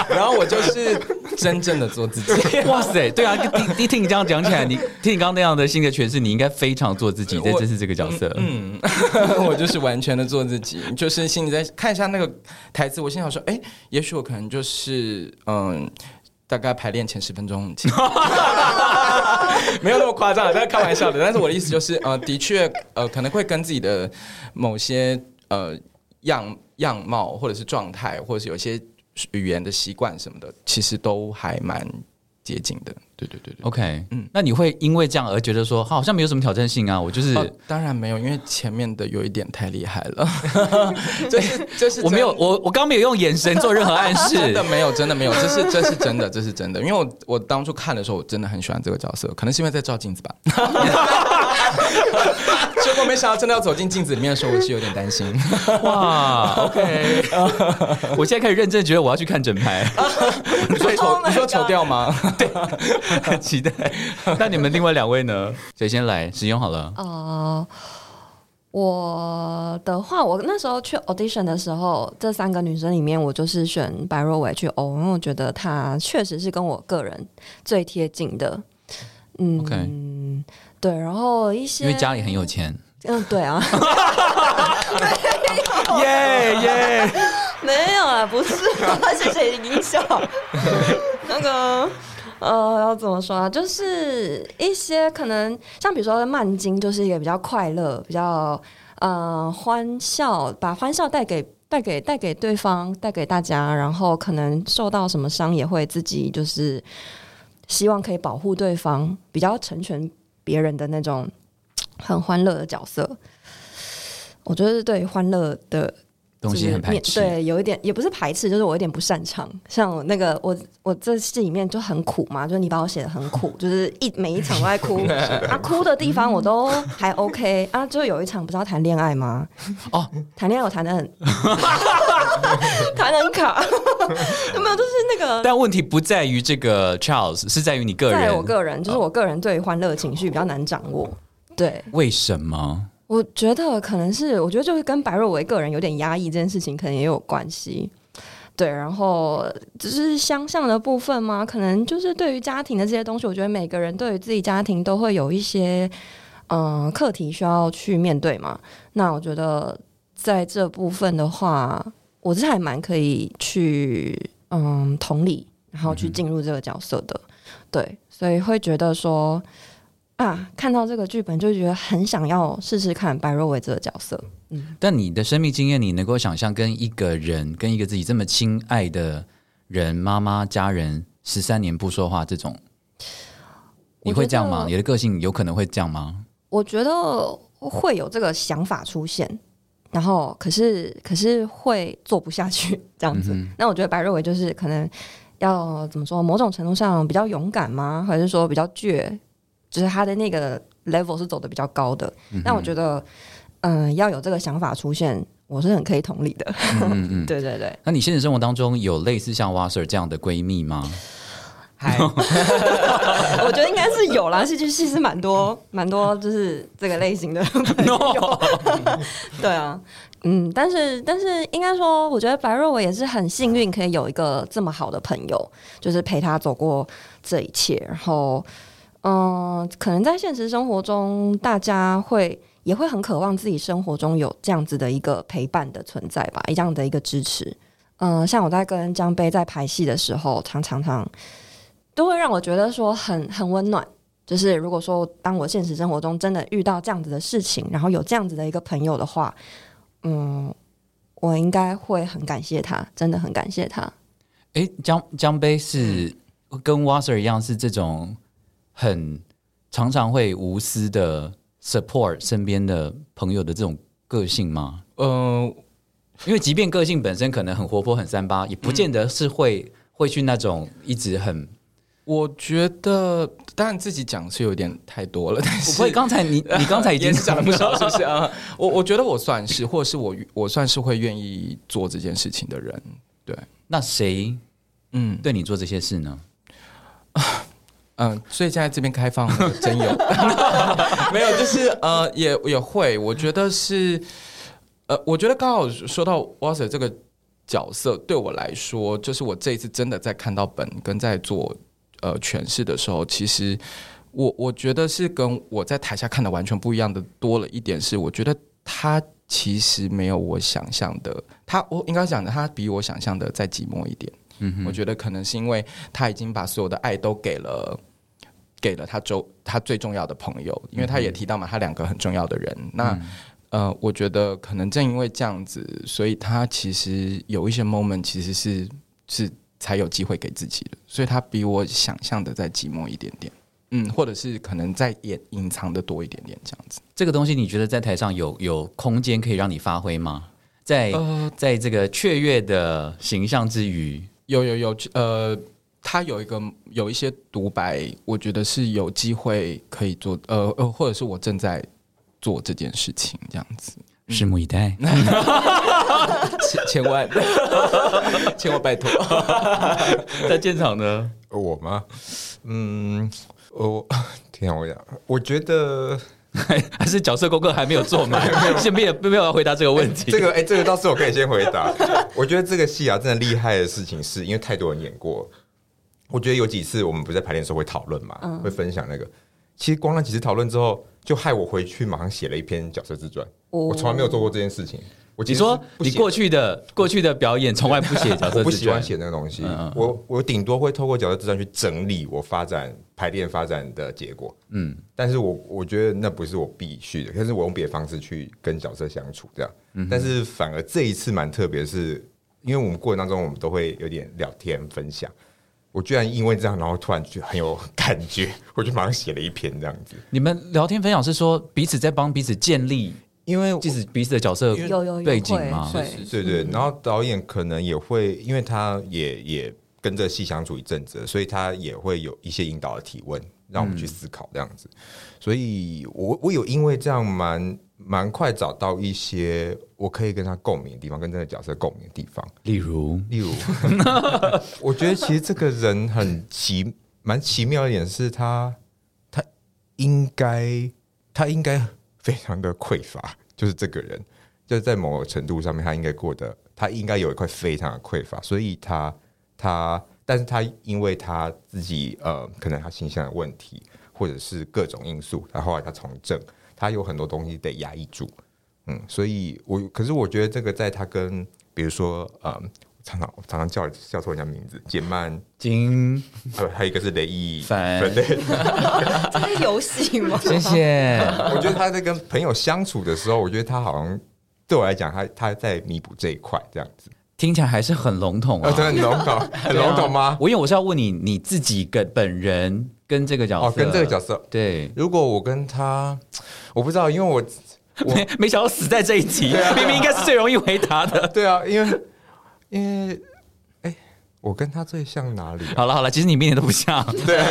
Speaker 3: 然后我就是真正的做自己。
Speaker 1: 哇塞，对啊，一一听你这样讲起来，你听你刚刚那样的性格诠释，你应该非常做自己，在
Speaker 3: 我
Speaker 1: 这次这个角色。
Speaker 3: 嗯，我就是完全的做自己，就是心里在看一下那个台词，我心想说，哎、也许我可能就是嗯。大概排练前十分钟，请 没有那么夸张，但是开玩笑的。但是我的意思就是，呃，的确，呃，可能会跟自己的某些呃样样貌，或者是状态，或者是有些语言的习惯什么的，其实都还蛮接近的。对对对对。
Speaker 1: OK，嗯
Speaker 3: 嗯，
Speaker 1: 那你会因为这样而觉得说，好像没有什么挑战性啊？我就是、
Speaker 3: 哦，当然没有，因为前面的有一点太厉害了。这是这是
Speaker 1: 我没有，我我刚没有用眼神做任何暗示
Speaker 3: 真的。没有，真的没有，这是这是真的，这是真的。因为我我当初看的时候，我真的很喜欢这个角色，可能是因为在照镜子吧。结果没想到真的要走进镜子里面的时候，我是有点担心。
Speaker 1: 哇，OK，我现在开始认真觉得我要去看整排，
Speaker 3: 你说
Speaker 2: Oh
Speaker 3: 丑你说丑掉吗？
Speaker 1: 很期待。那你们另外两位呢？谁先来？使用好了。
Speaker 2: 哦，我的话，我那时候去 audition 的时候，这三个女生里面，我就是选白若伟去欧，因为我觉得她确实是跟我个人最贴近的。嗯对，然后一些
Speaker 1: 因为家里很有钱，
Speaker 2: 嗯，对啊，
Speaker 1: 耶耶！
Speaker 2: 没有啊，不是，谢谢音效。那个呃，要怎么说啊？就是一些可能像比如说曼金，就是一个比较快乐、比较呃欢笑，把欢笑带给。带给带给对方，带给大家，然后可能受到什么伤也会自己就是希望可以保护对方，比较成全别人的那种很欢乐的角色。我觉得对欢乐的
Speaker 1: 东西很排斥。
Speaker 2: 对，有一点也不是排斥，就是我有点不擅长。像我那个，我我这戏里面就很苦嘛，就是你把我写的很苦，就是一每一场都在哭 啊，哭的地方我都还 OK 啊，就有一场不是要谈恋爱吗？
Speaker 1: 哦，
Speaker 2: 谈恋爱我谈的很谈的很卡，有 没有？就是那个。
Speaker 1: 但问题不在于这个 Charles，是在于你个人。
Speaker 2: 在我个人，就是我个人对欢乐情绪比较难掌握。对，
Speaker 1: 为什么？
Speaker 2: 我觉得可能是，我觉得就是跟白若维个人有点压抑这件事情，可能也有关系。对，然后只是相像的部分嘛，可能就是对于家庭的这些东西，我觉得每个人对于自己家庭都会有一些嗯、课题需要去面对嘛。那我觉得在这部分的话，我是还蛮可以去嗯同理，然后去进入这个角色的。对，所以会觉得说啊，看到这个剧本就觉得很想要试试看白若薇这个角色。
Speaker 1: 嗯但你的生命经验，你能够想象跟一个人，跟一个自己这么亲爱的人，妈妈、家人，十三年不说话，这种，你会这样吗？你的个性有可能会这样吗？
Speaker 2: 我觉得会有这个想法出现，然后可是可是会做不下去这样子。那我觉得白若薇就是可能要怎么说，某种程度上比较勇敢吗？还是说比较倔？就是他的那个 level 是走的比较高的。那我觉得，嗯、要有这个想法出现，我是很可以同理的。
Speaker 1: 嗯嗯。
Speaker 2: 对对对，
Speaker 1: 那你现实生活当中有类似像 Wasser 这样的闺蜜吗？
Speaker 3: 还，
Speaker 2: 我觉得应该是有啦，戏剧系是蛮多蛮多，就是这个类型的朋友。对啊，嗯，但是但是应该说，我觉得白若我也是很幸运，可以有一个这么好的朋友，就是陪他走过这一切。然后，嗯、可能在现实生活中，大家会也会很渴望自己生活中有这样子的一个陪伴的存在吧，一样的一个支持。嗯、像我在跟江杯在排戏的时候，常常常都会让我觉得说很很温暖。就是如果说当我现实生活中真的遇到这样子的事情，然后有这样子的一个朋友的话，嗯，我应该会很感谢他，真的很感谢他。
Speaker 1: 诶，江江杯是跟 Wasser 一样，是这种很常常会无私的 support 身边的朋友的这种个性吗？
Speaker 3: 嗯、
Speaker 1: 因为即便个性本身可能很活泼、很三八，也不见得是会、会去那种一直很。
Speaker 3: 我觉得当然自己讲是有点太多了，但是
Speaker 1: 不会，刚才你 你刚才已经
Speaker 3: 讲了不少，是不是 啊？我我觉得我算是，或者是我我算是会愿意做这件事情的人。对，
Speaker 1: 那谁
Speaker 3: 嗯
Speaker 1: 对你做这些事呢？
Speaker 3: 嗯，所以现在这边开放真有 没有？就是呃，也也会，我觉得是呃，我觉得刚好说到 Wasser 这个角色，对我来说，就是我这一次真的在看到本跟在做呃诠释的时候，其实我我觉得是跟我在台下看的完全不一样的多了一点是，我觉得他其实没有我想象的，他我应该讲的，他比我想象的再寂寞一点。嗯，我觉得可能是因为他已经把所有的爱都给了。给了他周他最重要的朋友，因为他也提到嘛，他两个很重要的人。那呃，我觉得可能正因为这样子，所以他其实有一些 moment 其实是是才有机会给自己的，所以他比我想象的再寂寞一点点。嗯，或者是可能再隐隐藏的多一点点这样子。
Speaker 1: 这个东西你觉得在台上有有空间可以让你发挥吗？在、
Speaker 3: 呃，
Speaker 1: 在这个雀跃的形象之余，
Speaker 3: 有有有，呃，他有一个有一些独白，我觉得是有机会可以做，呃呃，或者是我正在做这件事情这样子。
Speaker 1: 拭目以待。
Speaker 3: 千千万，千万拜托。
Speaker 1: 在现场呢，
Speaker 4: 我吗？嗯，我天啊，我讲，我觉得
Speaker 1: 还是角色功课还没有做满，先没有没有要回答这个问题。
Speaker 4: 这个哎、这个倒是我可以先回答。我觉得这个戏啊，真的厉害的事情是因为太多人演过。我觉得有几次我们不是在排练的时候会讨论嘛，
Speaker 2: 嗯。
Speaker 4: 会分享那个。其实光那几次讨论之后，就害我回去马上写了一篇角色自传。
Speaker 2: 哦。
Speaker 4: 我从来没有做过这件事情。我
Speaker 1: 你说你过去的过去的表演从来不写角色自传
Speaker 4: 我不喜欢，写那个东西，我我顶多会透过角色自传去整理我发展排练发展的结果，
Speaker 1: 嗯，
Speaker 4: 但是我我觉得那不是我必须的，可是我用别的方式去跟角色相处这样，但是反而这一次蛮特别，是因为我们过程当中我们都会有点聊天分享，我居然因为这样，然后突然就很有感觉，我就马上写了一篇这样子，
Speaker 1: 你们聊天分享是说彼此在帮彼此建立，
Speaker 4: 因为
Speaker 1: 即使彼此的角色
Speaker 2: 有有有
Speaker 1: 背景吗？
Speaker 2: 会
Speaker 4: 对对，然后导演可能也会，因为他也也跟这戏相处一阵子，所以他也会有一些引导的提问，让我们去思考这样子。所以我我有因为这样蛮蛮快找到一些我可以跟他共鸣的地方，跟这个角色共鸣的地方。
Speaker 1: 例如，
Speaker 4: 例如，我觉得其实这个人很奇，蛮奇妙的一点是他，他应该他应该非常的匮乏，就是这个人，就是在某个程度上面，他应该过得，他应该有一块非常的匮乏，所以他他，但是他因为他自己呃，可能他形象的问题，或者是各种因素，他后来他从政，他有很多东西得压抑住，嗯，所以我可是我觉得这个在他跟比如说呃。常常常常叫叫错人家名字，简曼
Speaker 1: 金
Speaker 4: 呃，还有一个是雷毅
Speaker 1: 凡
Speaker 4: 对对，
Speaker 2: 这是游戏吗？
Speaker 1: 谢谢。
Speaker 4: 我觉得他在跟朋友相处的时候，我觉得他好像对我来讲，他他在弥补这一块，这样子。
Speaker 1: 听起来还是很笼统
Speaker 4: 啊，很笼统，很笼统吗？
Speaker 1: 我因为我是要问你，你自己跟本人跟这个角色，
Speaker 4: 哦，跟这个角色，
Speaker 1: 对，
Speaker 4: 如果我跟他，我不知道，因为我我
Speaker 1: 没没想到死在这一题，
Speaker 4: 啊
Speaker 1: 明明应该是最容易回答的。
Speaker 4: 对啊，因为因为哎，我跟他最像哪里啊？
Speaker 1: 好了好了，其实你们一点都不像。对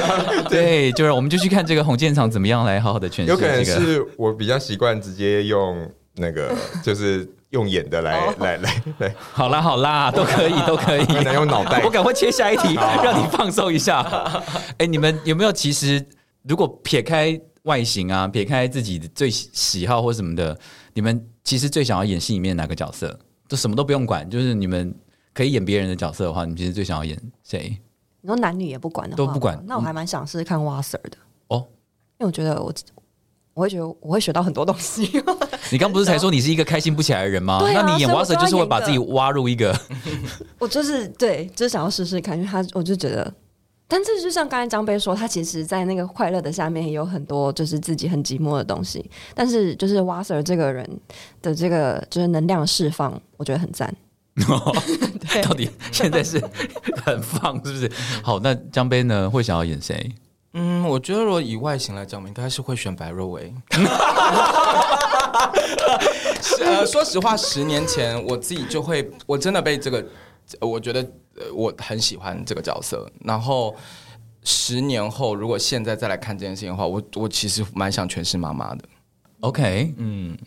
Speaker 1: 对，就是我们就去看这个洪建厂怎么样来好好的诠释
Speaker 4: 有可能
Speaker 1: 这个。
Speaker 4: 是我比较习惯直接用那个，就是用演的来来来来，
Speaker 1: 好啦好啦，都可以 都可以。
Speaker 4: 用脑袋
Speaker 1: 我赶快切下一题，让你放松一下。哎，你们有没有其实如果撇开外形啊，撇开自己的最喜喜好或什么的，你们其实最想要演戏里面哪个角色？就什么都不用管，就是你们可以演别人的角色的话，你们其实最想要演谁？
Speaker 2: 你说男女也不管的话
Speaker 1: 都不管
Speaker 2: 那我还蛮想试试看挖 Sir 的，
Speaker 1: 哦，
Speaker 2: 因为我觉得我我会觉得我会学到很多东西。
Speaker 1: 你刚不是才说你是一个开心不起来的人吗？
Speaker 2: 对啊
Speaker 1: 那你演
Speaker 2: 所以我
Speaker 1: w a s
Speaker 2: 就
Speaker 1: 是会把自己挖入一个
Speaker 2: 我就是对，就是想要试试看，因为他我就觉得，但这就像刚才张杯说，他其实，在那个快乐的下面也有很多就是自己很寂寞的东西，但是就是瓦 Sir 这个人的这个就是能量释放，我觉得很赞。对
Speaker 1: 到底现在是很放是不是？好，那江杯呢会想要演谁？
Speaker 3: 嗯，我觉得如果以外形来讲，我应该是会选白若薇。是 呃，说实话，十年前我自己就会，我真的被这个，呃我觉得呃我很喜欢这个角色。然后十年后，如果现在再来看这件事情的话，我我其实蛮想诠释妈妈的。
Speaker 1: OK，
Speaker 3: 嗯，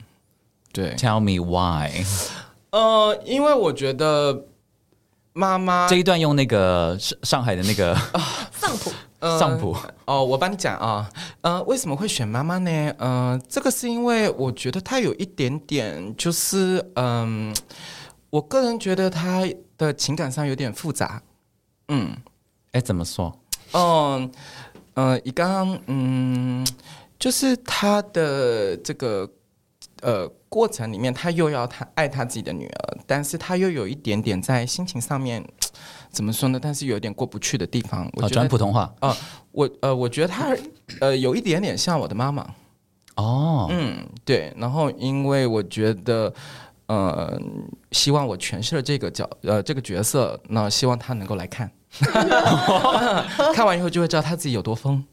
Speaker 3: 对
Speaker 1: ，Tell me why？
Speaker 3: 呃，因为我觉得妈妈
Speaker 1: 这一段用那个上上海的那个
Speaker 2: 上谱
Speaker 3: 呃
Speaker 1: 上谱，
Speaker 3: 哦，我帮你讲啊，呃，为什么会选妈妈呢？呃，这个是因为我觉得她有一点点，就是嗯、我个人觉得她的情感上有点复杂，嗯
Speaker 1: 哎，怎么说？
Speaker 3: 嗯呃，以刚刚嗯，就是她的这个呃过程里面，她又要她爱她自己的女儿，但是她又有一点点在心情上面怎么说呢？但是有点过不去的地方，我
Speaker 1: 好，
Speaker 3: 觉得
Speaker 1: 转普通话
Speaker 3: 啊，我呃，我觉得他呃有一点点像我的妈妈，
Speaker 1: 哦。
Speaker 3: 嗯，对。然后因为我觉得呃，希望我诠释了这个角呃这个角色，那希望他能够来看，看完以后就会知道他自己有多疯。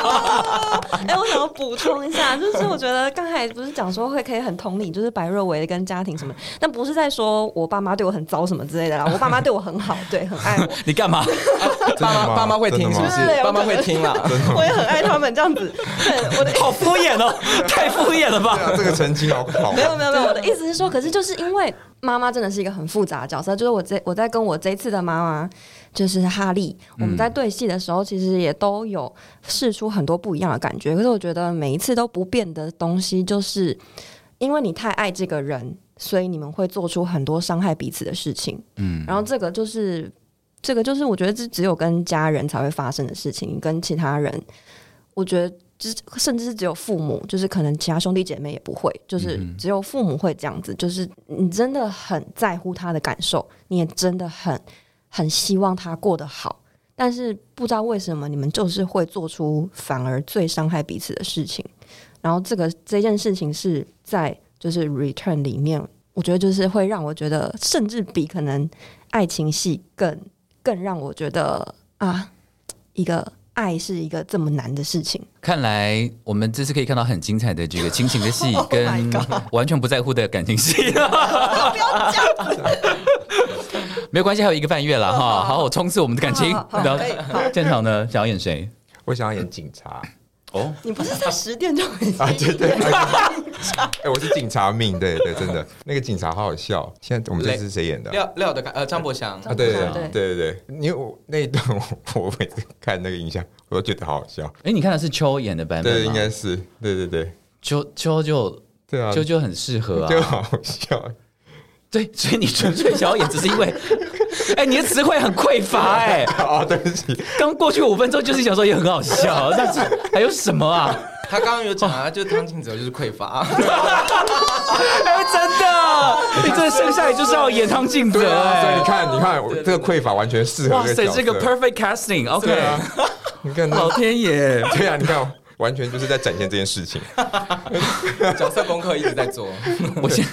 Speaker 2: 哎、我想要补充一下，就是我觉得刚才不是讲说会可以很同理，就是白若维跟家庭什么，但不是在说我爸妈对我很糟什么之类的啦，我爸妈对我很好，对，很爱我，
Speaker 1: 你干嘛？
Speaker 3: 爸妈爸妈会听是不是？
Speaker 2: 对
Speaker 3: 爸妈会听啦。
Speaker 2: 我也很爱他们这样子。对，我的
Speaker 1: 好敷衍哦，太敷衍了吧？
Speaker 4: 对啊，这个澄清好好。
Speaker 2: 没有没有没有，我的意思是说，可是就是因为妈妈真的是一个很复杂的角色，就是我这我在跟我这一次的妈妈，就是哈利，我们在对戏的时候，其实也都有试出很多不一样的感觉。可是我觉得每一次都不变的东西，就是因为你太爱这个人，所以你们会做出很多伤害彼此的事情。嗯，然后这个就是这个就是我觉得这只有跟家人才会发生的事情，跟其他人，我觉得。就甚至是只有父母，就是可能其他兄弟姐妹也不会，就是只有父母会这样子。就是你真的很在乎他的感受，你也真的很很希望他过得好，但是不知道为什么你们就是会做出反而最伤害彼此的事情。然后这个这件事情是在就是 Return 里面，我觉得就是会让我觉得，甚至比可能爱情戏更更让我觉得啊，一个爱是一个这么难的事情。
Speaker 1: 看来我们这次可以看到很精彩的这个亲情的戏，
Speaker 2: Oh
Speaker 1: 跟完全不在乎的感情戏。没有关系，还有一个半月了哈，好好冲刺我们的感情
Speaker 2: 好好。好
Speaker 1: 然后
Speaker 2: 可以好
Speaker 1: 建场呢，想要演谁？
Speaker 4: 我想要演警察
Speaker 1: 哦，
Speaker 2: 你不是在十点就已经
Speaker 4: 啊，对对。哎，我是警察命，对对，真的，那个警察好好笑。现在我们这次是谁演的？
Speaker 3: 廖廖的呃张博祥
Speaker 4: 啊，对对
Speaker 2: 对
Speaker 4: 对对因为我那一段我我每次看那个影像，我都觉得好好笑。
Speaker 1: 哎，你看的是秋演的版本吗？
Speaker 4: 对，应该是，对对对，
Speaker 1: 秋秋就
Speaker 4: 对啊，
Speaker 1: 秋就很适合啊
Speaker 4: 就
Speaker 1: 啊。
Speaker 4: 好笑。
Speaker 1: 对，所以你纯粹想要演，只是因为，哎，你的词汇很匮乏哎。
Speaker 4: 啊，对不起，
Speaker 1: 刚过去五分钟就是想说也很好笑，但是还有什么啊？
Speaker 3: 他刚刚有讲啊，就是汤静泽就是匮乏，
Speaker 1: 哎，真的，你这剩下来就是要演汤静泽
Speaker 4: 对啊，所以你
Speaker 1: 哎。
Speaker 4: 看，你看，我这个匮乏完全适合
Speaker 1: 哇塞，
Speaker 4: 这个
Speaker 1: perfect casting，OK，、
Speaker 4: 啊，你看
Speaker 1: 老，天爷，
Speaker 4: 对啊，你看，完全就是在展现这件事情。
Speaker 3: 角色功课一直在做。
Speaker 1: 我先，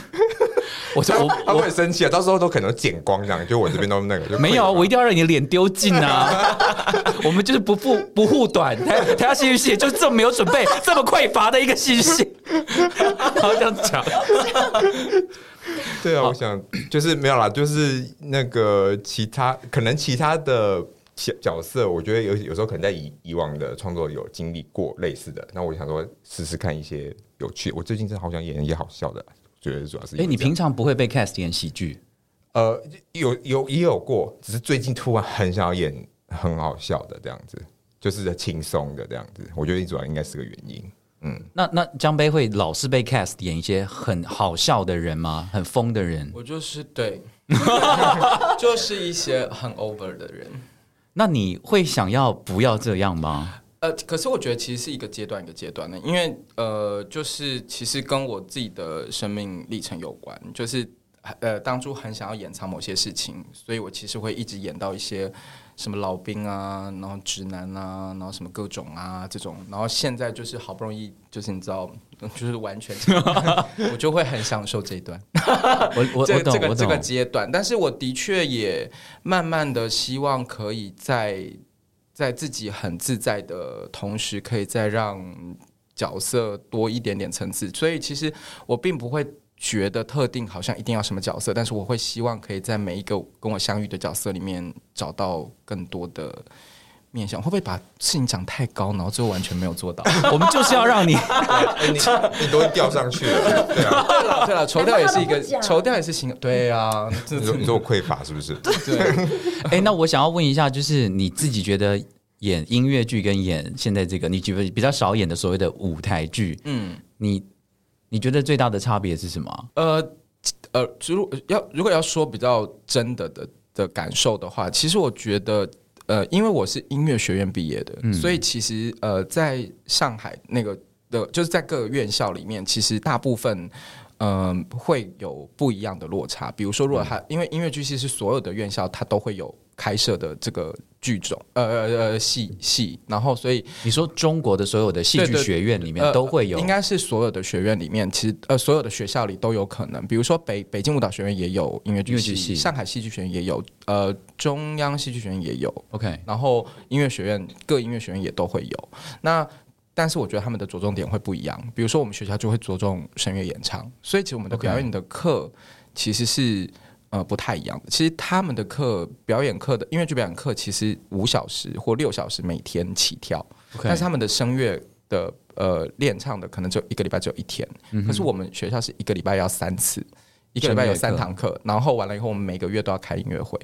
Speaker 1: 我
Speaker 4: 他
Speaker 1: 我
Speaker 4: 他会
Speaker 1: 我
Speaker 4: 很生气啊，到时候都可能剪光这样，就我这边都那个，就
Speaker 1: 没有，啊我一定要让你的脸丢尽啊！我们就是不护不护短，台台下戏剧系就这么没有准备，这么匮乏的一个戏剧系，然后这样讲，
Speaker 4: 对啊，我想就是没有啦，就是那个其他可能其他的角角色，我觉得有有时候可能在以以往的创作有经历过类似的，那我就想说试试看一些有趣。我最近真的好想演一些好笑的，觉得主要是因
Speaker 1: 哎，
Speaker 4: 为
Speaker 1: 你平常不会被 cast 演喜剧？
Speaker 4: 呃有有也有过，只是最近突然很想要演很好笑的这样子，就是轻松的这样子，我觉得主要应该是个原因。
Speaker 1: 嗯那那江杯会老是被 cast 演一些很好笑的人吗？很疯的人？
Speaker 3: 我就是对，就是一些很 over 的人。
Speaker 1: 那你会想要不要这样吗？
Speaker 3: 可是我觉得其实是一个阶段一个阶段的，因为呃，就是其实跟我自己的生命历程有关，就是呃，当初很想要掩藏某些事情，所以我其实会一直演到一些什么老兵啊，然后直男啊，然后什么各种啊这种，然后现在就是好不容易，就是你知道，就是完全，我就会很享受这一段。
Speaker 1: 我我我懂我
Speaker 3: 这个这个。阶段，但是我的确也慢慢的希望可以在在自己很自在的同时，可以再让角色多一点点层次。所以其实我并不会觉得特定好像一定要什么角色，但是我会希望可以在每一个跟我相遇的角色里面找到更多的。面向会不会把事情讲太高，然后最后完全没有做到？
Speaker 1: 我们就是要让你
Speaker 4: 哎你你都掉上去了，对啊，
Speaker 3: 对了，对了，绸调也是一个
Speaker 2: 难怪他都不讲
Speaker 3: 绸调也是行，对啊，这
Speaker 4: 你说你说我匮乏是不是？
Speaker 3: 对。
Speaker 1: 哎、那我想要问一下，就是你自己觉得演音乐剧跟演现在这个你觉得比较少演的所谓的舞台剧，
Speaker 3: 嗯，
Speaker 1: 你你觉得最大的差别是什么啊？
Speaker 3: 呃呃，如要如果要说比较真的的的感受的话，其实我觉得。呃，因为我是音乐学院毕业的，所以其实呃，在上海那个的，就是在各个院校里面，其实大部分嗯、呃会有不一样的落差。比如说，如果它、因为音乐剧系是所有的院校它都会有开设的这个剧种，呃呃呃戏戏，然后所以
Speaker 1: 你说中国的所有的戏剧学院里面
Speaker 3: 呃
Speaker 1: 都会有，
Speaker 3: 应该是所有的学院里面，其实呃所有的学校里都有可能。比如说北北京舞蹈学院也有音乐剧系，
Speaker 1: 音乐剧系。
Speaker 3: 上海戏剧学院也有，呃中央戏剧学院也有
Speaker 1: ，OK，
Speaker 3: 然后音乐学院各音乐学院也都会有。那但是我觉得他们的着重点会不一样，比如说我们学校就会着重声乐演唱，所以其实我们的表演的课其实是。呃，不太一样的。其实他们的课，表演课的音乐剧表演课，其实五小时或六小时每天起跳。但是他们的声乐的呃练唱的可能只有一个礼拜只有一天，
Speaker 1: 嗯
Speaker 3: 可是我们学校是一个礼拜要三次，一个礼拜有三堂课，然后完了以后我们每个月都要开音乐会，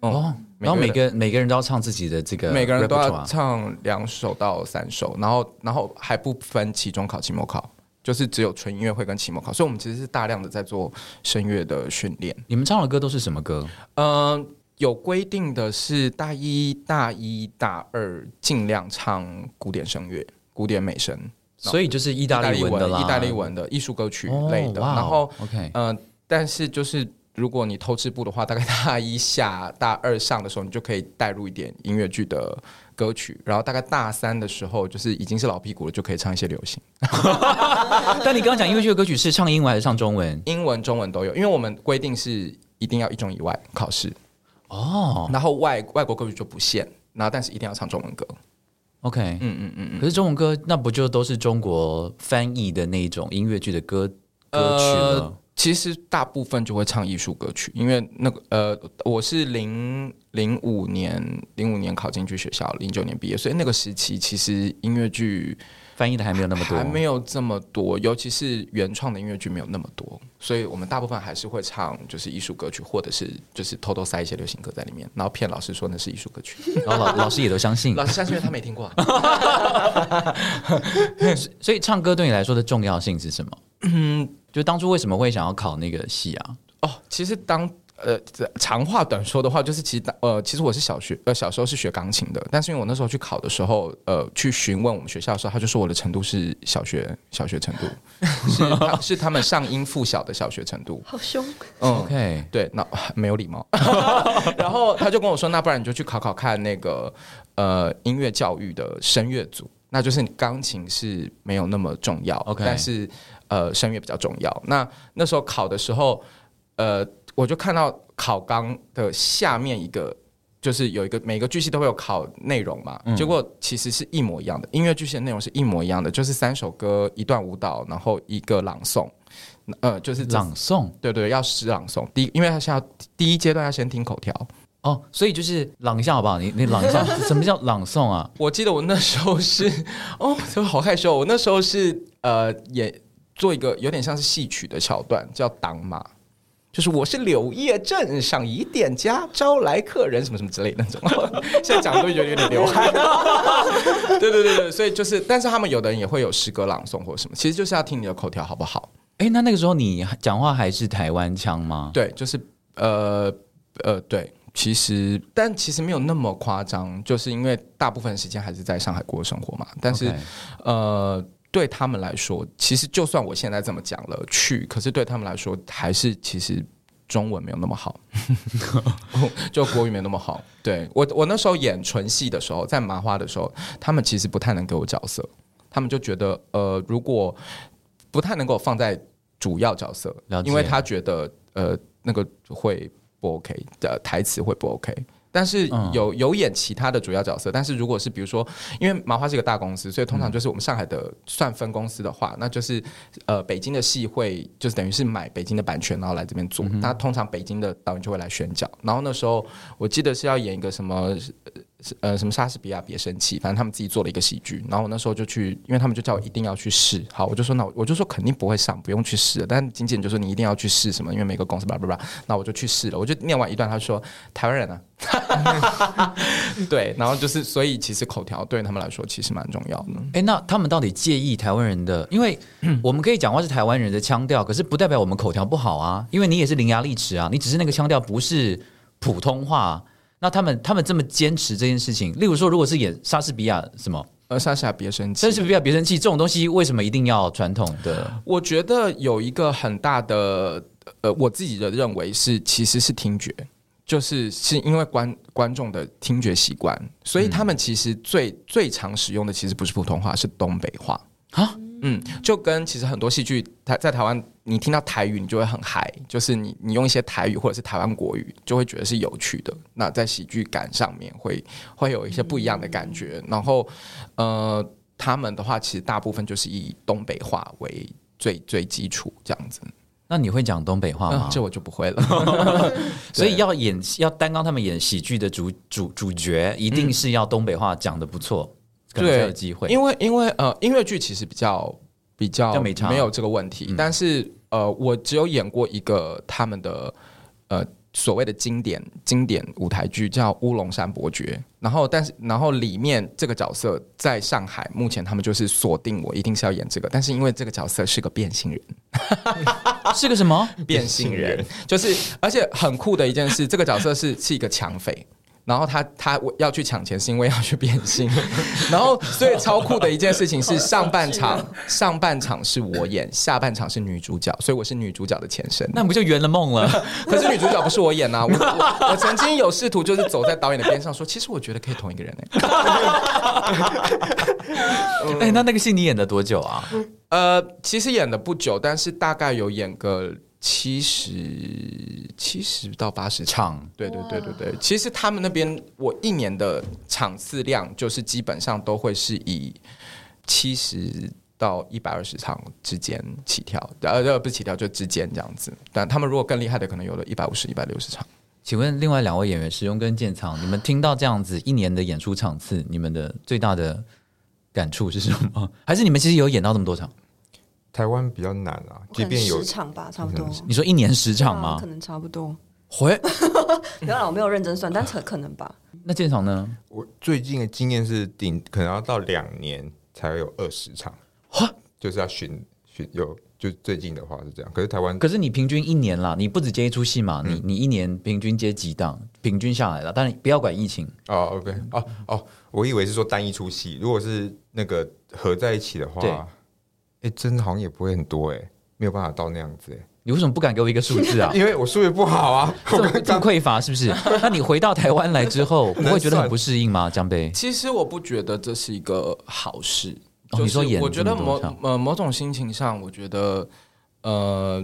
Speaker 1: 哦，然后每个每个人都要唱自己的这个
Speaker 3: 每个人都要唱两首到三首，然后然后还不分期中考、期末考，就是只有纯音乐会跟期末考，所以我们其实是大量的在做声乐的训练。
Speaker 1: 你们唱的歌都是什么歌？
Speaker 3: 嗯、有规定的是大一、大一、大二尽量唱古典声乐、古典美声。
Speaker 1: 所以就是意大利文的啦，
Speaker 3: 意大利文的艺术歌曲
Speaker 1: 哦
Speaker 3: 类的。
Speaker 1: 哦
Speaker 3: 然后
Speaker 1: ，OK，
Speaker 3: 嗯、但是就是如果你偷吃步的话，大概大一下、大二上的时候，你就可以带入一点音乐剧的歌曲。然后大概大三的时候，就是已经是老屁股了，就可以唱一些流行，
Speaker 1: 但你刚刚讲音乐剧的歌曲是唱英文还是唱中文？
Speaker 3: 英文、中文都有。因为我们规定是一定要一中以外考试，
Speaker 1: 哦
Speaker 3: 然后外外国歌曲就不限。然后，但是一定要唱中文歌。
Speaker 1: ，OK，
Speaker 3: 嗯嗯嗯嗯。
Speaker 1: 可是中文歌那不就都是中国翻译的那种音乐剧的歌歌曲了？
Speaker 3: 呃其实大部分就会唱艺术歌曲，因为那个呃，我是零零五年零五年考进去学校，零九年毕业，所以那个时期其实音乐剧
Speaker 1: 翻译的还没有那么多，
Speaker 3: 还没有这么多，尤其是原创的音乐剧没有那么多，所以我们大部分还是会唱就是艺术歌曲，或者是就是偷偷塞一些流行歌在里面，然后骗老师说那是艺术歌曲，
Speaker 1: 然后老老师也都相信。
Speaker 3: 老师相信因为他没听过啊、
Speaker 1: 所以唱歌对你来说的重要性是什么？就当初为什么会想要考那个系啊？
Speaker 3: 哦，其实当呃长话短说的话，就是其实当呃其实我是小学呃小时候是学钢琴的，但是因为我那时候去考的时候，呃去询问我们学校的时候，他就说我的程度是小学小学程度，是他是他们上音附小的小学程度。
Speaker 2: 好凶，
Speaker 3: 嗯
Speaker 1: ，OK，
Speaker 3: 对，那没有礼貌。然后他就跟我说，那不然你就去考考看那个呃音乐教育的声乐组，那就是你钢琴是没有那么重要
Speaker 1: OK
Speaker 3: 但是呃声乐比较重要。那那时候考的时候，呃，我就看到考纲的下面一个。就是有一个每个剧系都会有考内容嘛，结果其实是一模一样的，音乐剧系的内容是一模一样的，就是三首歌、一段舞蹈，然后一个朗诵，呃，就是这
Speaker 1: 朗诵
Speaker 3: 对对，要诗朗诵。第一，因为他是要第一阶段要先听口条。
Speaker 1: 哦，所以就是朗一下好不好？你你朗一下，什么叫朗诵啊？
Speaker 3: 我记得我那时候是，哦，这好害羞。我那时候是呃，也做一个有点像是戏曲的桥段，叫挡马。就是我是柳叶镇上一店家招来客人什么什么之类的那种，现在讲都有点有点流汗。对对对对，所以就是，但是他们有的人也会有诗歌朗诵或者什么，其实就是要听你的口条好不好。
Speaker 1: 哎，那那个时候你讲话还是台湾腔吗？
Speaker 3: 对，就是呃呃，对，其实但其实没有那么夸张，就是因为大部分时间还是在上海过生活嘛。但是呃，对他们来说，其实就算我现在这么讲了去，可是对他们来说，还是其实中文没有那么好，就国语没那么好。对我，我那时候演纯戏的时候，在麻花的时候，他们其实不太能给我角色，他们就觉得呃，如果不太能够放在主要角色因为他觉得呃那个会不 OK 的台词会不 OK。但是
Speaker 1: 嗯。
Speaker 3: 有有演其他的主要角色，但是如果是比如说，因为麻花是一个大公司，所以通常就是我们上海的算分公司的话，那就是呃北京的戏会就是等于是买北京的版权，然后来这边做。那通常北京的导演就会来选角，然后那时候我记得是要演一个什么呃什么莎士比亚别生气，反正他们自己做了一个喜剧，然后我那时候就去，因为他们就叫我一定要去试，好，我就说那我我就说肯定不会上，不用去试了，但经纪人就说你一定要去试什么，因为每个公司叭叭叭，那我就去试了，我就念完一段，他说台湾人啊，对，然后就是所以其实口条对他们来说其实蛮重要的，
Speaker 1: 哎，那他们到底介意台湾人的？因为 我们可以讲话是台湾人的腔调，可是不代表我们口条不好啊。因为你也是伶牙俐齿啊，你只是那个腔调不是普通话。那他们他们这么坚持这件事情，例如说，如果是演莎士比亚什么？
Speaker 3: 呃莎士比亚别生气。
Speaker 1: 莎，士比亚别生气这种东西，为什么一定要传统的？
Speaker 3: 我觉得有一个很大的呃，我自己的认为是其实是听觉，就是是因为观观众的听觉习惯，所以他们其实最、最常使用的其实不是普通话，是东北话。
Speaker 1: 啊。
Speaker 3: 嗯，就跟其实很多戏剧台在台湾，你听到台语你就会很嗨，就是你你用一些台语或者是台湾国语，就会觉得是有趣的。那在喜剧感上面会会有一些不一样的感觉。然后呃，他们的话其实大部分就是以东北话为最最基础这样子。
Speaker 1: 那你会讲东北话吗？
Speaker 3: 啊这我就不会了。
Speaker 1: 所以要演要担当他们演喜剧的主主主角，一定是要东北话讲的不错，可能才有机会。
Speaker 3: 因为因为呃，音乐剧其实比较比较
Speaker 1: 没
Speaker 3: 有这个问题，但是呃，我只有演过一个他们的呃所谓的经典经典舞台剧叫《乌龙山伯爵》，然后但是然后里面这个角色在上海目前他们就是锁定我一定是要演这个，但是因为这个角色是个变性人，
Speaker 1: 是个什么？
Speaker 3: 变性人，就是而且很酷的一件事，这个角色是是一个抢匪。然后他他要去抢钱，是因为要去变性。然后所以超酷的一件事情是，上半场上半场是我演，下半场是女主角，所以我是女主角的前身。
Speaker 1: 那不就圆了梦了？
Speaker 3: 可是女主角不是我演呐、我我 我曾经有试图就是走在导演的边上说，其实我觉得可以同一个人哎、
Speaker 1: 哎、那那个戏你演了多久啊？
Speaker 3: 呃，其实演了不久，但是大概有演个七十七十到八十场。对对对对对，其实他们那边我一年的场次量就是基本上都会是以七十到一百二十场之间起跳，呃呃不是起跳就之间这样子。但他们如果更厉害的，可能有了一百五十、一百六十场。
Speaker 1: 请问另外两位演员石庸跟建仓，你们听到这样子一年的演出场次，你们的最大的感触是什么？还是你们其实有演到这么多场？
Speaker 4: 台湾比较难啊，即便有
Speaker 2: 十场吧，差不多。
Speaker 1: 你说一年十场吗
Speaker 2: 可？能差不多。
Speaker 1: 回
Speaker 2: 没有啦，我没有认真算，但可可能吧。
Speaker 1: 那建厂呢？
Speaker 4: 我最近的经验是顶可能要到两年才会有二十场，就是要巡去有就最近的话是这样，可是台湾
Speaker 1: 可是你平均一年啦，你不止接一出戏嘛，你你一年平均接几档，平均下来了，但不要管疫情，
Speaker 4: 哦，OK，哦哦，我以为是说单一出戏，如果是那个合在一起的
Speaker 1: 对
Speaker 4: 话，哎，真的好像也不会很多哎，没有办法到那样子哎，
Speaker 1: 你为什么不敢给我一个数字啊？
Speaker 4: 因为我数学不好啊，
Speaker 1: 这么这么匮乏是不是？那你回到台湾来之后，不会觉得很不适应吗？江杯，
Speaker 3: 其实我不觉得这是一个好事。就是
Speaker 1: 哦你说演
Speaker 3: 我觉得某呃某种心情上，我觉得呃，